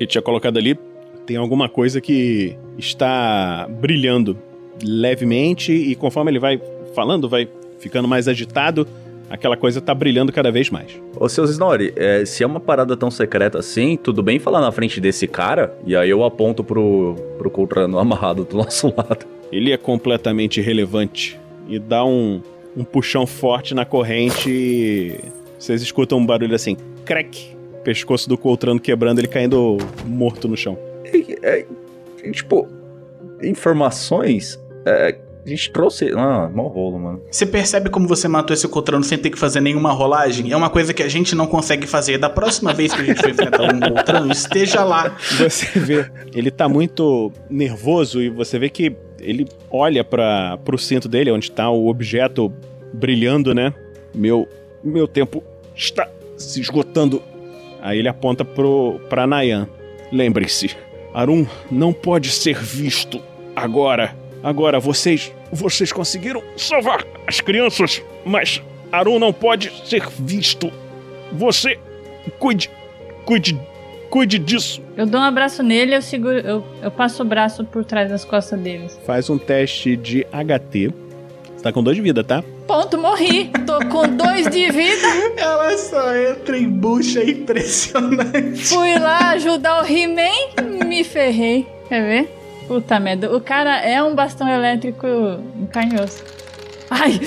ele tinha colocado ali, tem alguma coisa que está brilhando levemente e conforme ele vai falando, vai ficando mais agitado, aquela coisa tá brilhando cada vez mais.
Ô, seus Snorri, é, se é uma parada tão secreta assim, tudo bem falar na frente desse cara? E aí eu aponto pro, pro Coltrano amarrado do nosso lado.
Ele é completamente irrelevante e dá um um puxão forte na corrente e vocês escutam um barulho assim, crack, pescoço do Coltrano quebrando, ele caindo morto no chão.
É, é, tipo, informações. É, a gente trouxe. Ah, mau rolo, mano.
Você percebe como você matou esse Coltrano sem ter que fazer nenhuma rolagem? É uma coisa que a gente não consegue fazer. Da próxima vez que a gente for enfrentar um Coltrano, esteja lá.
Você vê, ele tá muito nervoso e você vê que ele olha para pro cinto dele, onde tá o objeto brilhando, né? Meu, meu tempo está se esgotando. Aí ele aponta pro, pra Nayan. Lembre-se, Arun não pode ser visto agora. Agora vocês, vocês conseguiram salvar as crianças, mas Arun não pode ser visto. Você cuide, cuide, cuide disso.
Eu dou um abraço nele, eu seguro, eu, eu passo o braço por trás das costas deles.
Faz um teste de HT. Você tá com dois de vida, tá?
Ponto, morri. Tô com dois de vida.
Ela só entra em bucha impressionante.
Fui lá ajudar o He-Man, me ferrei. Quer ver? Puta merda. O cara é um bastão elétrico encarnhoso. Ai!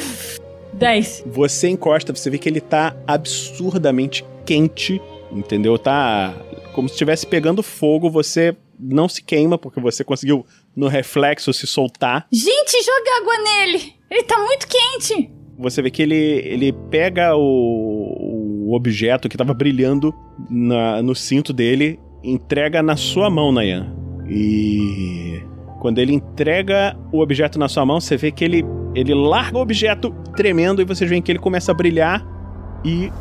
10.
Você encosta, você vê que ele tá absurdamente quente, entendeu? Tá como se estivesse pegando fogo, você não se queima porque você conseguiu no reflexo se soltar.
Gente, joga água nele! Ele tá muito quente!
Você vê que ele, ele pega o, o objeto que tava brilhando na, no cinto dele, entrega na sua mão, Nayan. E quando ele entrega o objeto na sua mão, você vê que ele, ele larga o objeto tremendo e vocês veem que ele começa a brilhar e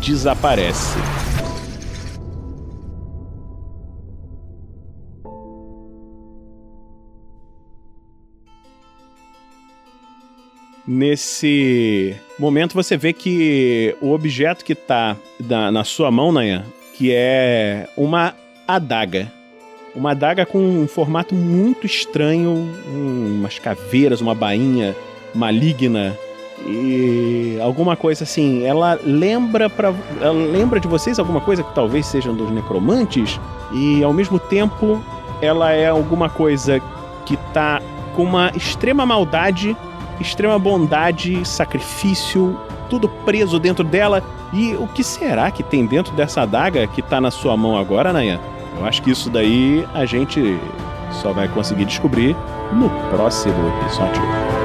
desaparece. Nesse momento você vê que o objeto que tá na, na sua mão, Nayan, que é uma adaga. Uma adaga com um formato muito estranho, um, umas caveiras, uma bainha maligna e alguma coisa assim. Ela lembra para, ela lembra de vocês alguma coisa que talvez sejam dos necromantes e ao mesmo tempo ela é alguma coisa que tá com uma extrema maldade, extrema bondade, sacrifício, tudo preso dentro dela. E o que será que tem dentro dessa adaga que tá na sua mão agora, Nayan? Eu acho que isso daí a gente só vai conseguir descobrir no próximo episódio.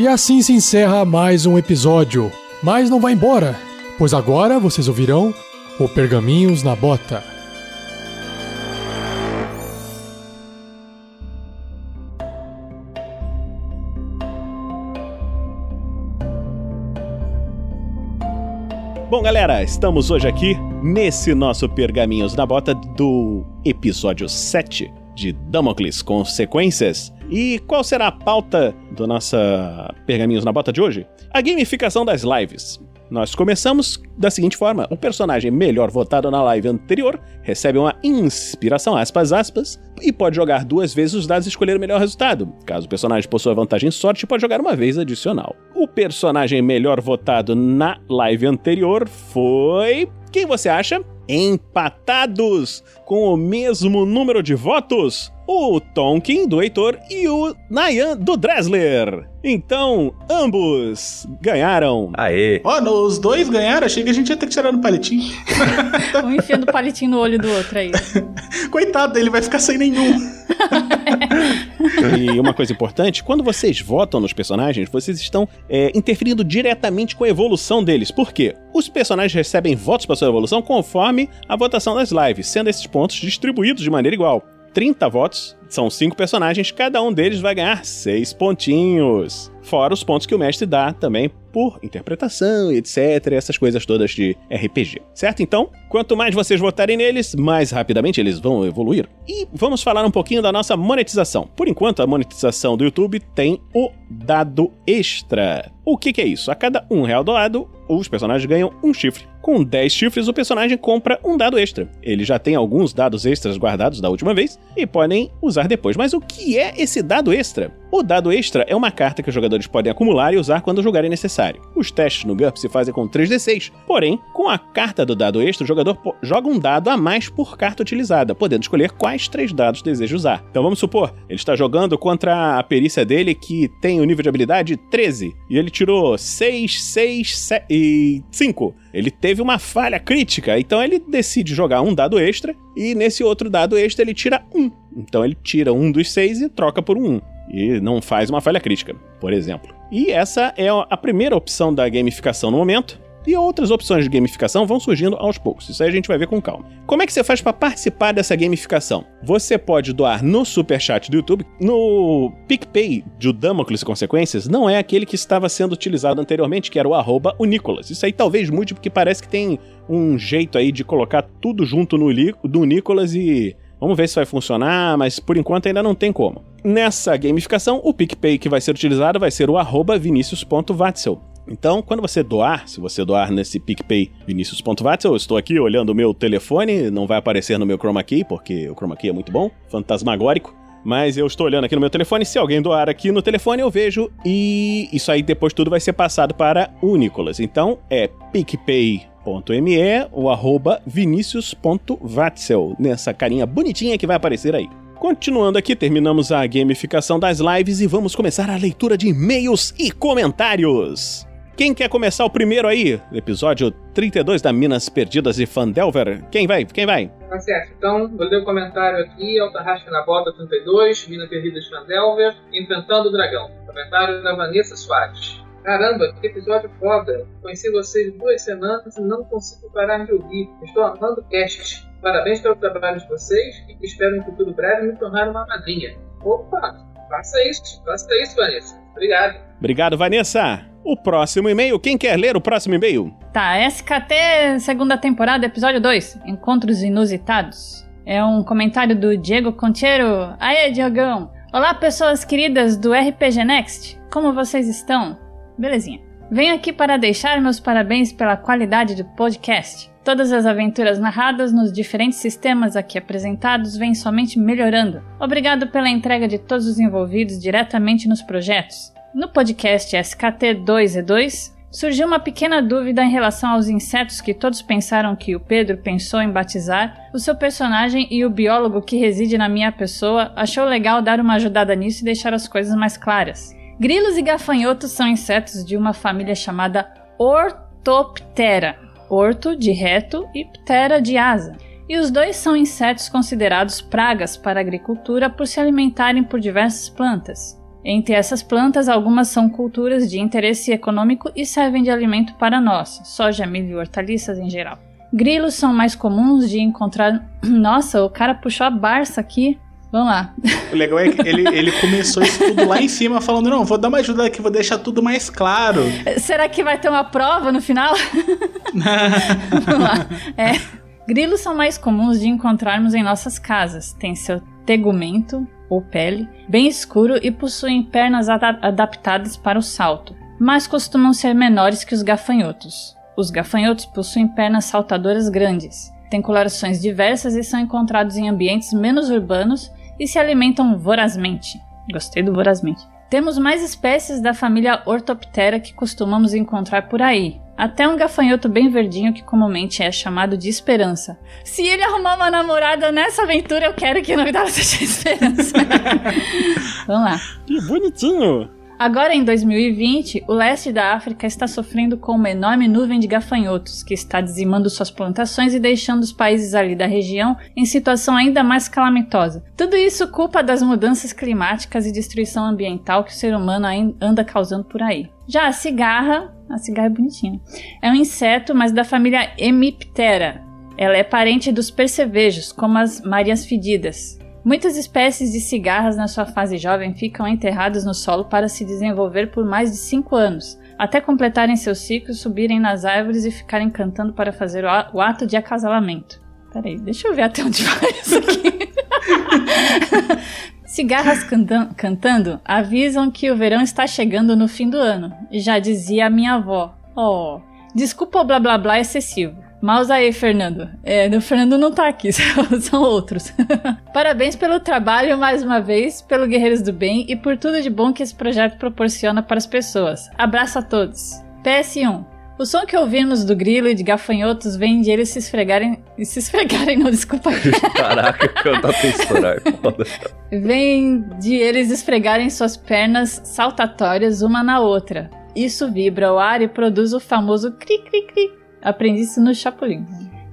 E assim se encerra mais um episódio. Mas não vai embora, pois agora vocês ouvirão o Pergaminhos na Bota.
Bom, galera, estamos hoje aqui nesse nosso Pergaminhos na Bota do episódio 7 de Damocles Consequências. E qual será a pauta do nossa Pergaminhos na Bota de hoje? A gamificação das lives. Nós começamos da seguinte forma: o personagem melhor votado na live anterior recebe uma inspiração, aspas, aspas, e pode jogar duas vezes os dados e escolher o melhor resultado. Caso o personagem possua vantagem sorte, pode jogar uma vez adicional. O personagem melhor votado na live anterior foi. Quem você acha? Empatados com o mesmo número de votos, o Tonkin do Heitor e o Nayan do Dressler. Então, ambos ganharam.
Aê!
Ó, oh, os dois ganharam, achei que a gente ia ter que tirar no palitinho.
um enfiando o palitinho no olho do outro aí.
Coitado dele, vai ficar sem nenhum.
e uma coisa importante, quando vocês votam nos personagens, vocês estão é, interferindo diretamente com a evolução deles. Por quê? Os personagens recebem votos para sua evolução conforme a votação das lives, sendo esses pontos distribuídos de maneira igual. 30 votos, são 5 personagens, cada um deles vai ganhar 6 pontinhos. Fora os pontos que o mestre dá também por interpretação, etc. Essas coisas todas de RPG. Certo? Então, quanto mais vocês votarem neles, mais rapidamente eles vão evoluir. E vamos falar um pouquinho da nossa monetização. Por enquanto, a monetização do YouTube tem o dado extra. O que, que é isso? A cada um real doado, os personagens ganham um chifre. Com 10 chifres, o personagem compra um dado extra. Ele já tem alguns dados extras guardados da última vez e podem usar depois. Mas o que é esse dado extra? O dado extra é uma carta que os jogadores podem acumular e usar quando julgarem necessário. Os testes no GURP se fazem com 3d6. Porém, com a carta do dado extra, o jogador joga um dado a mais por carta utilizada, podendo escolher quais três dados deseja usar. Então vamos supor, ele está jogando contra a perícia dele que tem o nível de habilidade 13 e ele tirou 6, 6 7, e 5. Ele teve uma falha crítica, então ele decide jogar um dado extra e nesse outro dado extra ele tira um. Então ele tira um dos seis e troca por um. E não faz uma falha crítica, por exemplo. E essa é a primeira opção da gamificação no momento. E outras opções de gamificação vão surgindo aos poucos. Isso aí a gente vai ver com calma. Como é que você faz para participar dessa gamificação? Você pode doar no superchat do YouTube. No PicPay de Damocles Consequências, não é aquele que estava sendo utilizado anteriormente, que era o arroba o Nicolas. Isso aí talvez mude, porque parece que tem um jeito aí de colocar tudo junto no do Nicolas e Vamos ver se vai funcionar, mas por enquanto ainda não tem como. Nessa gamificação, o PicPay que vai ser utilizado vai ser o arroba vinicius.vatzel. Então, quando você doar, se você doar nesse PicPay Vinicius.vatzel, eu estou aqui olhando o meu telefone, não vai aparecer no meu Chroma Key, porque o Chroma Key é muito bom, fantasmagórico. Mas eu estou olhando aqui no meu telefone, se alguém doar aqui no telefone eu vejo e isso aí depois tudo vai ser passado para o Nicolas. Então é PicPay vinicius.me ou arroba vinicius.vatzel, nessa carinha bonitinha que vai aparecer aí. Continuando aqui, terminamos a gamificação das lives e vamos começar a leitura de e-mails e comentários. Quem quer começar o primeiro aí? Episódio 32 da Minas Perdidas e Fandelver. Quem vai? Quem vai?
Tá certo. Então, vou ler o comentário aqui. Altarrasca na Bota 32, Minas Perdidas e Fandelver, Enfrentando o Dragão. Comentário da Vanessa Soares. Caramba, que episódio foda! Conheci vocês duas semanas e não consigo parar de ouvir. Estou amando cast. Parabéns pelo trabalho de vocês e espero em futuro breve me tornar uma madrinha. Opa, faça isso, faça isso, Vanessa. Obrigado.
Obrigado, Vanessa. O próximo e-mail, quem quer ler o próximo e-mail?
Tá, SKT segunda temporada, episódio 2, Encontros Inusitados. É um comentário do Diego Contiero. Aê, Diogão! Olá, pessoas queridas do RPG Next. Como vocês estão? Belezinha. Venho aqui para deixar meus parabéns pela qualidade do podcast. Todas as aventuras narradas nos diferentes sistemas aqui apresentados vêm somente melhorando. Obrigado pela entrega de todos os envolvidos diretamente nos projetos. No podcast SKT2E2, surgiu uma pequena dúvida em relação aos insetos que todos pensaram que o Pedro pensou em batizar. O seu personagem e o biólogo que reside na minha pessoa achou legal dar uma ajudada nisso e deixar as coisas mais claras. Grilos e gafanhotos são insetos de uma família chamada Orthoptera. Orto de reto e ptera de asa. E os dois são insetos considerados pragas para a agricultura por se alimentarem por diversas plantas. Entre essas plantas, algumas são culturas de interesse econômico e servem de alimento para nós, soja, milho e hortaliças em geral. Grilos são mais comuns de encontrar. Nossa, o cara puxou a barça aqui. Vamos lá.
O legal é que ele, ele começou isso tudo lá em cima, falando: não, vou dar uma ajuda aqui, vou deixar tudo mais claro.
Será que vai ter uma prova no final? Vamos lá. É. Grilos são mais comuns de encontrarmos em nossas casas. Tem seu tegumento, ou pele, bem escuro e possuem pernas adaptadas para o salto, mas costumam ser menores que os gafanhotos. Os gafanhotos possuem pernas saltadoras grandes, têm colorações diversas e são encontrados em ambientes menos urbanos e se alimentam vorazmente. Gostei do vorazmente. Temos mais espécies da família Orthoptera que costumamos encontrar por aí. Até um gafanhoto bem verdinho que comumente é chamado de Esperança. Se ele arrumar uma namorada nessa aventura, eu quero que o nome dela seja Esperança. Vamos lá.
Que bonitinho!
Agora, em 2020, o leste da África está sofrendo com uma enorme nuvem de gafanhotos, que está dizimando suas plantações e deixando os países ali da região em situação ainda mais calamitosa. Tudo isso culpa das mudanças climáticas e destruição ambiental que o ser humano anda causando por aí. Já a cigarra, a cigarra é bonitinha, é um inseto, mas da família Hemiptera. Ela é parente dos percevejos, como as marias fedidas. Muitas espécies de cigarras na sua fase jovem ficam enterradas no solo para se desenvolver por mais de 5 anos, até completarem seu ciclo, subirem nas árvores e ficarem cantando para fazer o ato de acasalamento. Peraí, deixa eu ver até onde vai isso aqui. Cigarras cantam- cantando avisam que o verão está chegando no fim do ano. Já dizia a minha avó. Oh, desculpa o blá blá blá excessivo. Maus aí, Fernando. É, o Fernando não tá aqui, são outros. Parabéns pelo trabalho mais uma vez, pelo Guerreiros do Bem e por tudo de bom que esse projeto proporciona para as pessoas. Abraço a todos. PS1. O som que ouvimos do grilo e de gafanhotos vem de eles se esfregarem. Se esfregarem, não, desculpa.
Caraca, cantar até estourar. Foda.
Vem de eles esfregarem suas pernas saltatórias uma na outra. Isso vibra o ar e produz o famoso cri-cri-cri. Aprendi isso no Chapolin.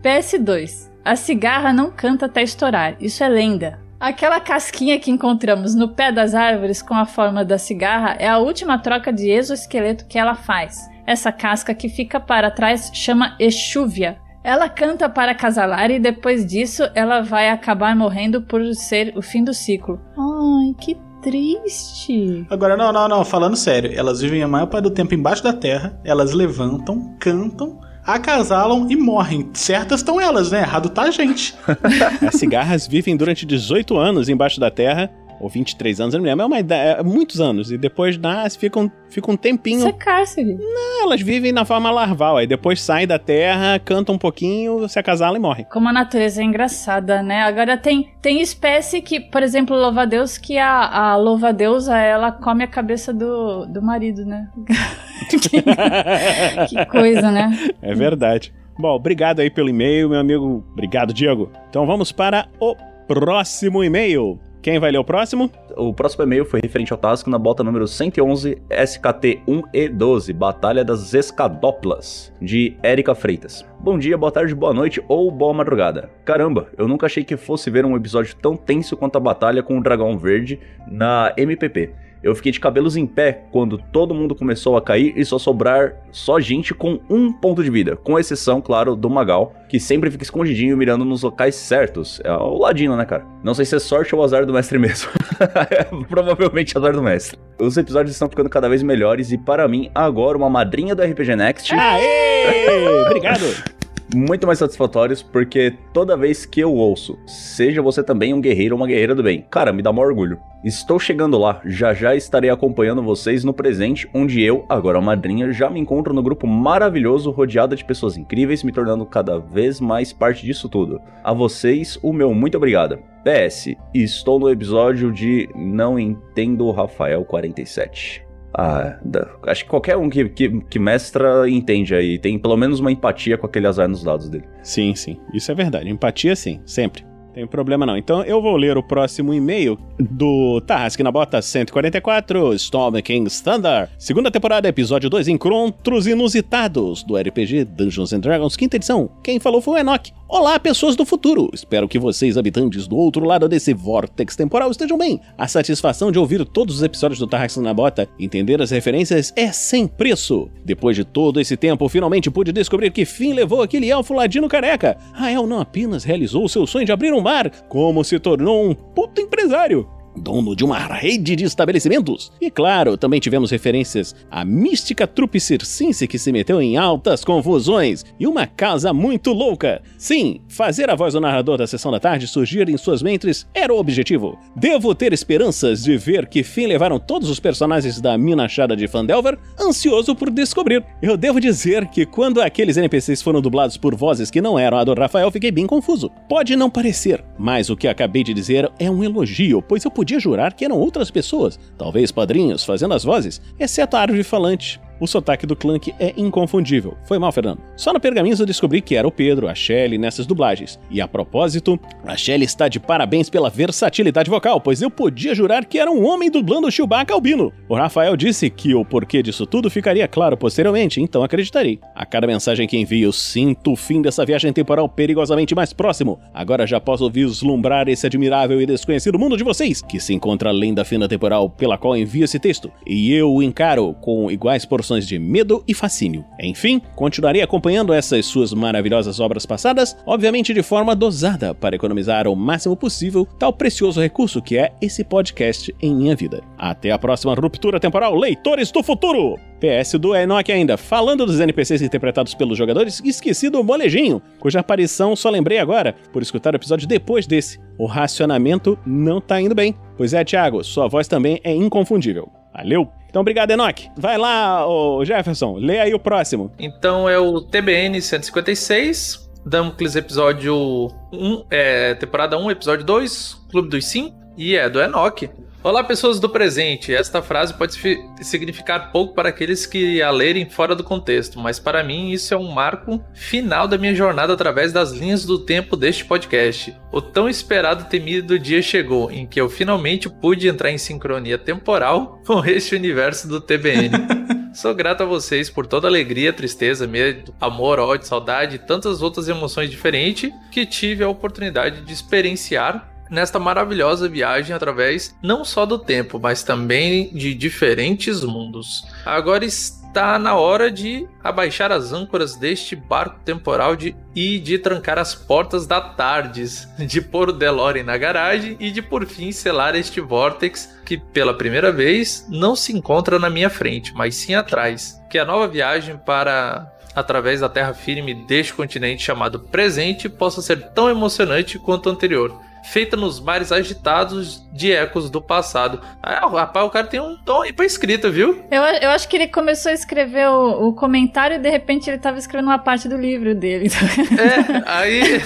PS2. A cigarra não canta até estourar. Isso é lenda. Aquela casquinha que encontramos no pé das árvores com a forma da cigarra é a última troca de exoesqueleto que ela faz. Essa casca que fica para trás chama exúvia. Ela canta para acasalar e depois disso ela vai acabar morrendo por ser o fim do ciclo. Ai, que triste.
Agora, não, não, não, falando sério, elas vivem a maior parte do tempo embaixo da terra, elas levantam, cantam, acasalam e morrem. Certas estão elas, né? Errado tá a gente.
As cigarras vivem durante 18 anos embaixo da terra, ou 23 anos, eu não me lembro, é, uma ideia, é muitos anos. E depois nasce, ficam, ficam um tempinho.
Isso é cárcere.
Não, elas vivem na forma larval, aí depois saem da terra, cantam um pouquinho, se acasalam e morrem.
Como a natureza é engraçada, né? Agora tem, tem espécie que, por exemplo, louva-a-Deus, que a, a louva-deusa, ela come a cabeça do, do marido, né? que, que coisa, né?
É verdade. Bom, obrigado aí pelo e-mail, meu amigo. Obrigado, Diego. Então vamos para o próximo e-mail. Quem vai ler o próximo?
O próximo e-mail foi referente ao Tasco na bota número 111 SKT1E12, Batalha das Escadoplas, de Érica Freitas. Bom dia, boa tarde, boa noite ou boa madrugada. Caramba, eu nunca achei que fosse ver um episódio tão tenso quanto a batalha com o Dragão Verde na MPP. Eu fiquei de cabelos em pé quando todo mundo começou a cair e só sobrar só gente com um ponto de vida, com exceção, claro, do Magal, que sempre fica escondidinho mirando nos locais certos. É o ladino, né, cara? Não sei se é sorte ou azar do mestre mesmo. Provavelmente azar do mestre. Os episódios estão ficando cada vez melhores e para mim, agora uma madrinha do RPG Next.
Aê! Obrigado!
Muito mais satisfatórios, porque toda vez que eu ouço, seja você também um guerreiro ou uma guerreira do bem, cara, me dá maior orgulho. Estou chegando lá, já já estarei acompanhando vocês no presente, onde eu, agora madrinha, já me encontro no grupo maravilhoso, rodeada de pessoas incríveis, me tornando cada vez mais parte disso tudo. A vocês, o meu muito obrigado. PS, estou no episódio de Não Entendo Rafael 47. Ah, acho que qualquer um que, que, que mestra entende aí, tem pelo menos uma empatia com aquele azar nos dados dele.
Sim, sim. Isso é verdade. Empatia, sim. Sempre. Tem problema não. Então eu vou ler o próximo e-mail do Tarrasque na Bota 144, Storm King's Thunder. Segunda temporada, episódio 2, Encontros Inusitados do RPG Dungeons and Dragons, quinta edição. Quem falou foi o Enoch. Olá, pessoas do futuro! Espero que vocês, habitantes do outro lado desse vórtex temporal, estejam bem. A satisfação de ouvir todos os episódios do Tarrasque na Bota, entender as referências, é sem preço. Depois de todo esse tempo, finalmente pude descobrir que fim levou aquele elfo ladino careca. Rael não apenas realizou seu sonho de abrir um como se tornou um puto empresário dono de uma rede de estabelecimentos. E claro, também tivemos referências à mística trupe circense que se meteu em altas confusões e uma casa muito louca. Sim, fazer a voz do narrador da sessão da tarde surgir em suas mentes era o objetivo. Devo ter esperanças de ver que fim levaram todos os personagens da mina achada de Fandelver, ansioso por descobrir. Eu devo dizer que quando aqueles NPCs foram dublados por vozes que não eram a do Rafael, fiquei bem confuso. Pode não parecer, mas o que acabei de dizer é um elogio, pois eu podia jurar que eram outras pessoas, talvez padrinhos, fazendo as vozes, exceto a árvore falante. O sotaque do Clank é inconfundível. Foi mal, Fernando. Só no Pergaminhos eu descobri que era o Pedro, a Shelley nessas dublagens. E a propósito, a Shelley está de parabéns pela versatilidade vocal, pois eu podia jurar que era um homem dublando o Chewbacca albino. O Rafael disse que o porquê disso tudo ficaria claro posteriormente, então acreditarei. A cada mensagem que envio, sinto o fim dessa viagem temporal perigosamente mais próximo. Agora já posso vislumbrar esse admirável e desconhecido mundo de vocês, que se encontra além da fenda temporal pela qual envio esse texto. E eu o encaro com iguais porções de medo e fascínio. Enfim, continuarei acompanhando essas suas maravilhosas obras passadas, obviamente de forma dosada, para economizar o máximo possível tal precioso recurso que é esse podcast em minha vida. Até a próxima ruptura temporal, leitores do futuro! PS do Enoch ainda, falando dos NPCs interpretados pelos jogadores, esqueci do Molejinho, cuja aparição só lembrei agora, por escutar o episódio depois desse. O racionamento não tá indo bem. Pois é, Thiago, sua voz também é inconfundível. Valeu! Então, obrigado, Enoch. Vai lá, Jefferson, lê aí o próximo.
Então é o TBN 156, Damocles episódio 1, é, temporada 1, episódio 2, Clube dos Sim, e é do Enoch. Olá, pessoas do presente. Esta frase pode significar pouco para aqueles que a lerem fora do contexto, mas para mim isso é um marco final da minha jornada através das linhas do tempo deste podcast. O tão esperado e temido dia chegou em que eu finalmente pude entrar em sincronia temporal com este universo do TBN. Sou grato a vocês por toda a alegria, tristeza, medo, amor, ódio, saudade e tantas outras emoções diferentes que tive a oportunidade de experienciar nesta maravilhosa viagem através não só do tempo, mas também de diferentes mundos. Agora está na hora de abaixar as âncoras deste barco temporal de, e de trancar as portas da Tardes, de pôr o DeLorean na garagem e de por fim selar este vórtex que pela primeira vez não se encontra na minha frente, mas sim atrás. Que a nova viagem para através da terra firme deste continente chamado presente possa ser tão emocionante quanto anterior feita nos mares agitados de ecos do passado. Ah, rapaz, o cara tem um tom aí pra escrita, viu?
Eu, eu acho que ele começou a escrever o, o comentário e de repente ele tava escrevendo uma parte do livro dele.
É, aí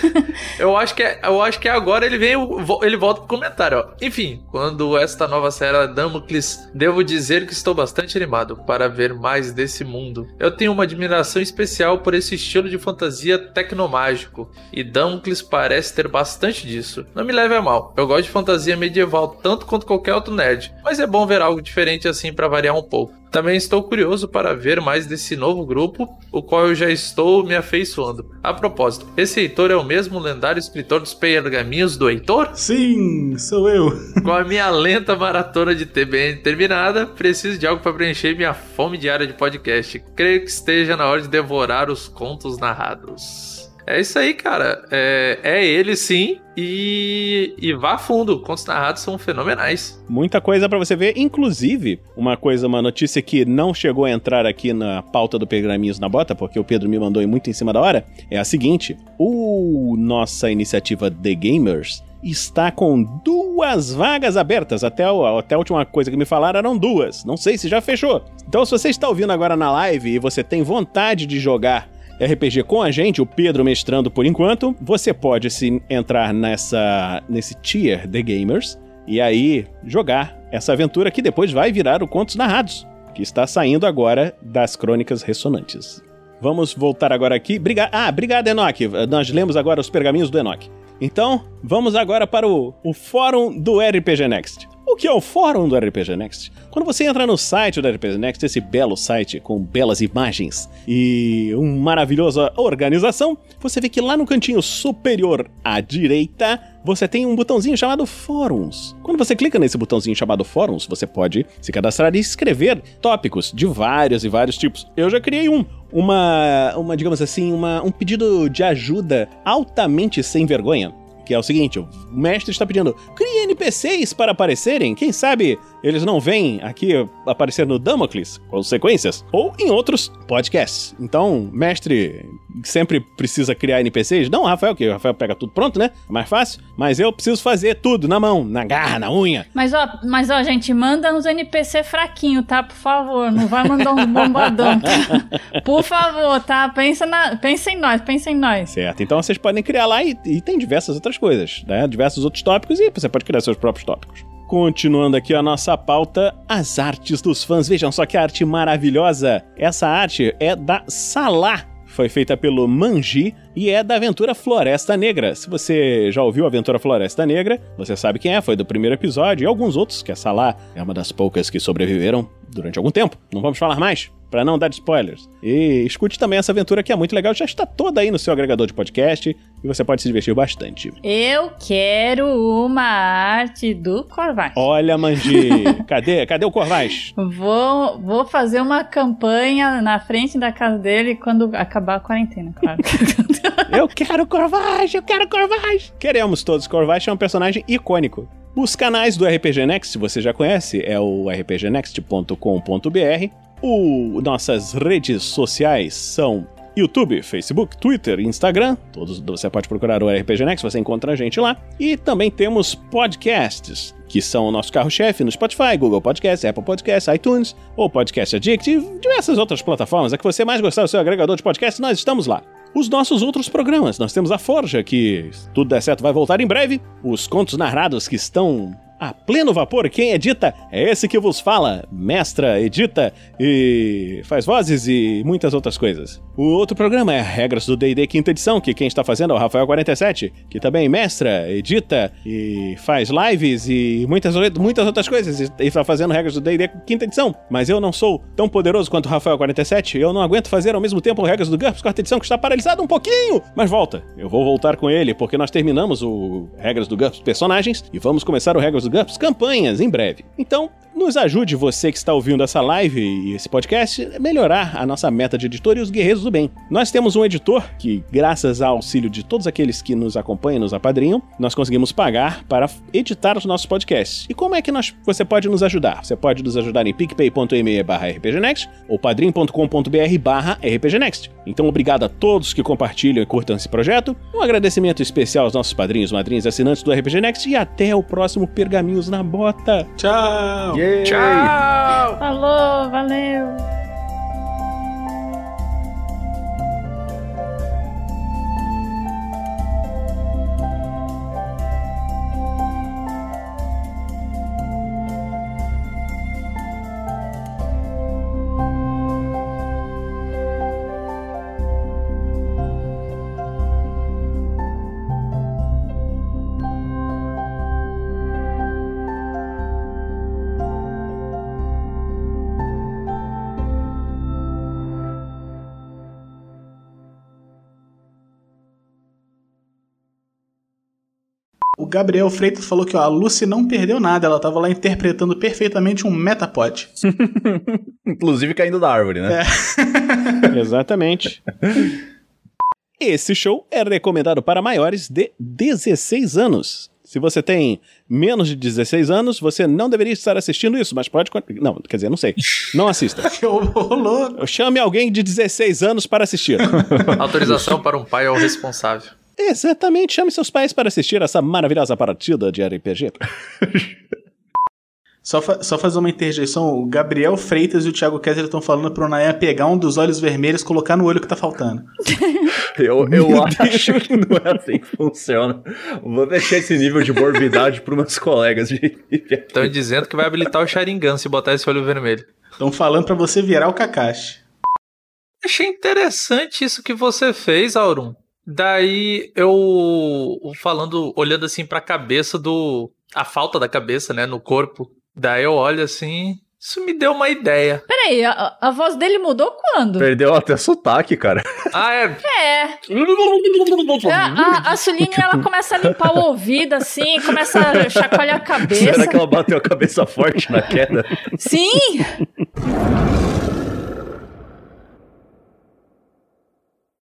eu acho que é, eu acho que agora ele vem, ele volta pro comentário, ó. Enfim, quando esta nova série Damocles, devo dizer que estou bastante animado para ver mais desse mundo. Eu tenho uma admiração especial por esse estilo de fantasia tecnomágico e Damocles parece ter bastante disso. Não me leve a mal, eu gosto de fantasia medieval tanto quanto qualquer outro nerd, mas é bom ver algo diferente assim para variar um pouco. Também estou curioso para ver mais desse novo grupo, o qual eu já estou me afeiçoando. A propósito, esse Heitor é o mesmo lendário escritor dos pergaminhos do Heitor?
Sim, sou eu.
Com a minha lenta maratona de TBN terminada, preciso de algo para preencher minha fome diária de podcast. Creio que esteja na hora de devorar os contos narrados. É isso aí, cara. É, é ele sim. E, e vá fundo. Contos narrados são fenomenais.
Muita coisa para você ver. Inclusive, uma coisa, uma notícia que não chegou a entrar aqui na pauta do Pergaminhos na Bota, porque o Pedro me mandou muito em cima da hora, é a seguinte: o nossa iniciativa The Gamers está com duas vagas abertas. Até, a, até a última coisa que me falaram eram duas. Não sei se já fechou. Então, se você está ouvindo agora na live e você tem vontade de jogar RPG com a gente, o Pedro mestrando por enquanto, você pode se entrar nessa nesse tier The Gamers e aí jogar essa aventura que depois vai virar o Contos Narrados, que está saindo agora das Crônicas Ressonantes. Vamos voltar agora aqui. Briga ah, obrigado, Enoch. Nós lemos agora os pergaminhos do Enoch. Então, vamos agora para o, o fórum do RPG Next. O que é o fórum do RPG Next? Quando você entra no site do RPG Next, esse belo site com belas imagens e uma maravilhosa organização, você vê que lá no cantinho superior à direita você tem um botãozinho chamado Fóruns. Quando você clica nesse botãozinho chamado Fóruns, você pode se cadastrar e escrever tópicos de vários e vários tipos. Eu já criei um. Uma, uma digamos assim, uma, um pedido de ajuda altamente sem vergonha que é o seguinte: o mestre está pedindo, crie NPCs para aparecerem. Quem sabe eles não vêm aqui aparecer no Damocles, consequências, ou em outros podcasts. Então, mestre sempre precisa criar NPCs? Não, Rafael, que o Rafael pega tudo pronto, né? É mais fácil. Mas eu preciso fazer tudo na mão, na garra, na unha.
Mas ó, mas ó, gente, manda uns NPC fraquinho, tá? Por favor, não vai mandar uns bombadão. Tá? Por favor, tá? Pensa, na, pensa em nós, pensa em nós.
Certo. Então vocês podem criar lá e, e tem diversas outras coisas, né? Diversos outros tópicos e você pode criar seus próprios tópicos. Continuando aqui a nossa pauta, as artes dos fãs. Vejam só que arte maravilhosa. Essa arte é da Salah. Foi feita pelo Manji e é da aventura Floresta Negra. Se você já ouviu a aventura Floresta Negra, você sabe quem é, foi do primeiro episódio e alguns outros, que a Salah é uma das poucas que sobreviveram durante algum tempo. Não vamos falar mais. Para não dar spoilers. E escute também essa aventura que é muito legal, já está toda aí no seu agregador de podcast e você pode se divertir bastante.
Eu quero uma arte do Corvais.
Olha, Mandi, cadê? Cadê o Corvais?
Vou, vou fazer uma campanha na frente da casa dele quando acabar a quarentena, claro.
eu quero Corvais, eu quero Corvais. Queremos todos. Corvais é um personagem icônico. Os canais do RPG Next, você já conhece, é o rpgnext.com.br. O, nossas redes sociais são YouTube, Facebook, Twitter, Instagram. Todos você pode procurar o RPG Next, você encontra a gente lá. E também temos podcasts, que são o nosso carro-chefe no Spotify, Google Podcasts, Apple Podcasts, iTunes, ou Podcast Addict e diversas outras plataformas. A que você mais gostar do seu agregador de podcast, nós estamos lá os nossos outros programas. Nós temos a Forja, que, se tudo der certo, vai voltar em breve. Os contos narrados que estão a pleno vapor. Quem edita é esse que vos fala, mestra, edita e faz vozes e muitas outras coisas. O outro programa é Regras do D&D quinta edição, que quem está fazendo é o Rafael47, que também mestra, edita e faz lives e muitas, muitas outras coisas e está fazendo Regras do D&D quinta edição. Mas eu não sou tão poderoso quanto o Rafael47, eu não aguento fazer ao mesmo tempo Regras do GURPS quarta edição, que está paralisado um pouquinho, mas volta. Eu vou voltar com ele, porque nós terminamos o Regras do GURPS personagens e vamos começar o Regras do GURPS campanhas em breve. Então, nos ajude você que está ouvindo essa live e esse podcast a melhorar a nossa meta de editor e os guerreiros do bem. Nós temos um editor que, graças ao auxílio de todos aqueles que nos acompanham, nos apadrinham, nós conseguimos pagar para editar os nossos podcasts. E como é que nós, você pode nos ajudar? Você pode nos ajudar em picpay.me barra rpgnext ou padrim.com.br barra rpgnext. Então, obrigado a todos que compartilham e curtam esse projeto. Um agradecimento especial aos nossos padrinhos, madrinhas e assinantes do RPG Next e até o próximo Pergaminhos na Bota.
Tchau!
Tchau!
Falou, valeu!
Gabriel Freitas falou que ó, a Lucy não perdeu nada, ela tava lá interpretando perfeitamente um Metapod.
Inclusive caindo da árvore, né?
É. Exatamente. Esse show é recomendado para maiores de 16 anos. Se você tem menos de 16 anos, você não deveria estar assistindo isso, mas pode. Não, quer dizer, não sei. Não assista. Chame alguém de 16 anos para assistir.
Autorização para um pai ou responsável.
Exatamente, chame seus pais para assistir essa maravilhosa partida de RPG.
Só, fa só fazer uma interjeição, o Gabriel Freitas e o Thiago Kessler estão falando pro Nayan pegar um dos olhos vermelhos e colocar no olho que tá faltando.
eu eu acho que não é assim que funciona. Vou deixar esse nível de morbidade pros meus colegas de
Estão dizendo que vai habilitar o Sharingan se botar esse olho vermelho.
Estão falando para você virar o Kakashi.
Achei interessante isso que você fez, Aurum. Daí eu falando, olhando assim pra cabeça do. A falta da cabeça, né, no corpo. Daí eu olho assim. Isso me deu uma ideia.
Peraí, a, a voz dele mudou quando?
Perdeu até sotaque, cara.
Ah, é?
É. a, a, a Suline, ela começa a limpar o ouvido assim, começa a chacoalhar a cabeça.
Será que ela bateu a cabeça forte na queda?
Sim!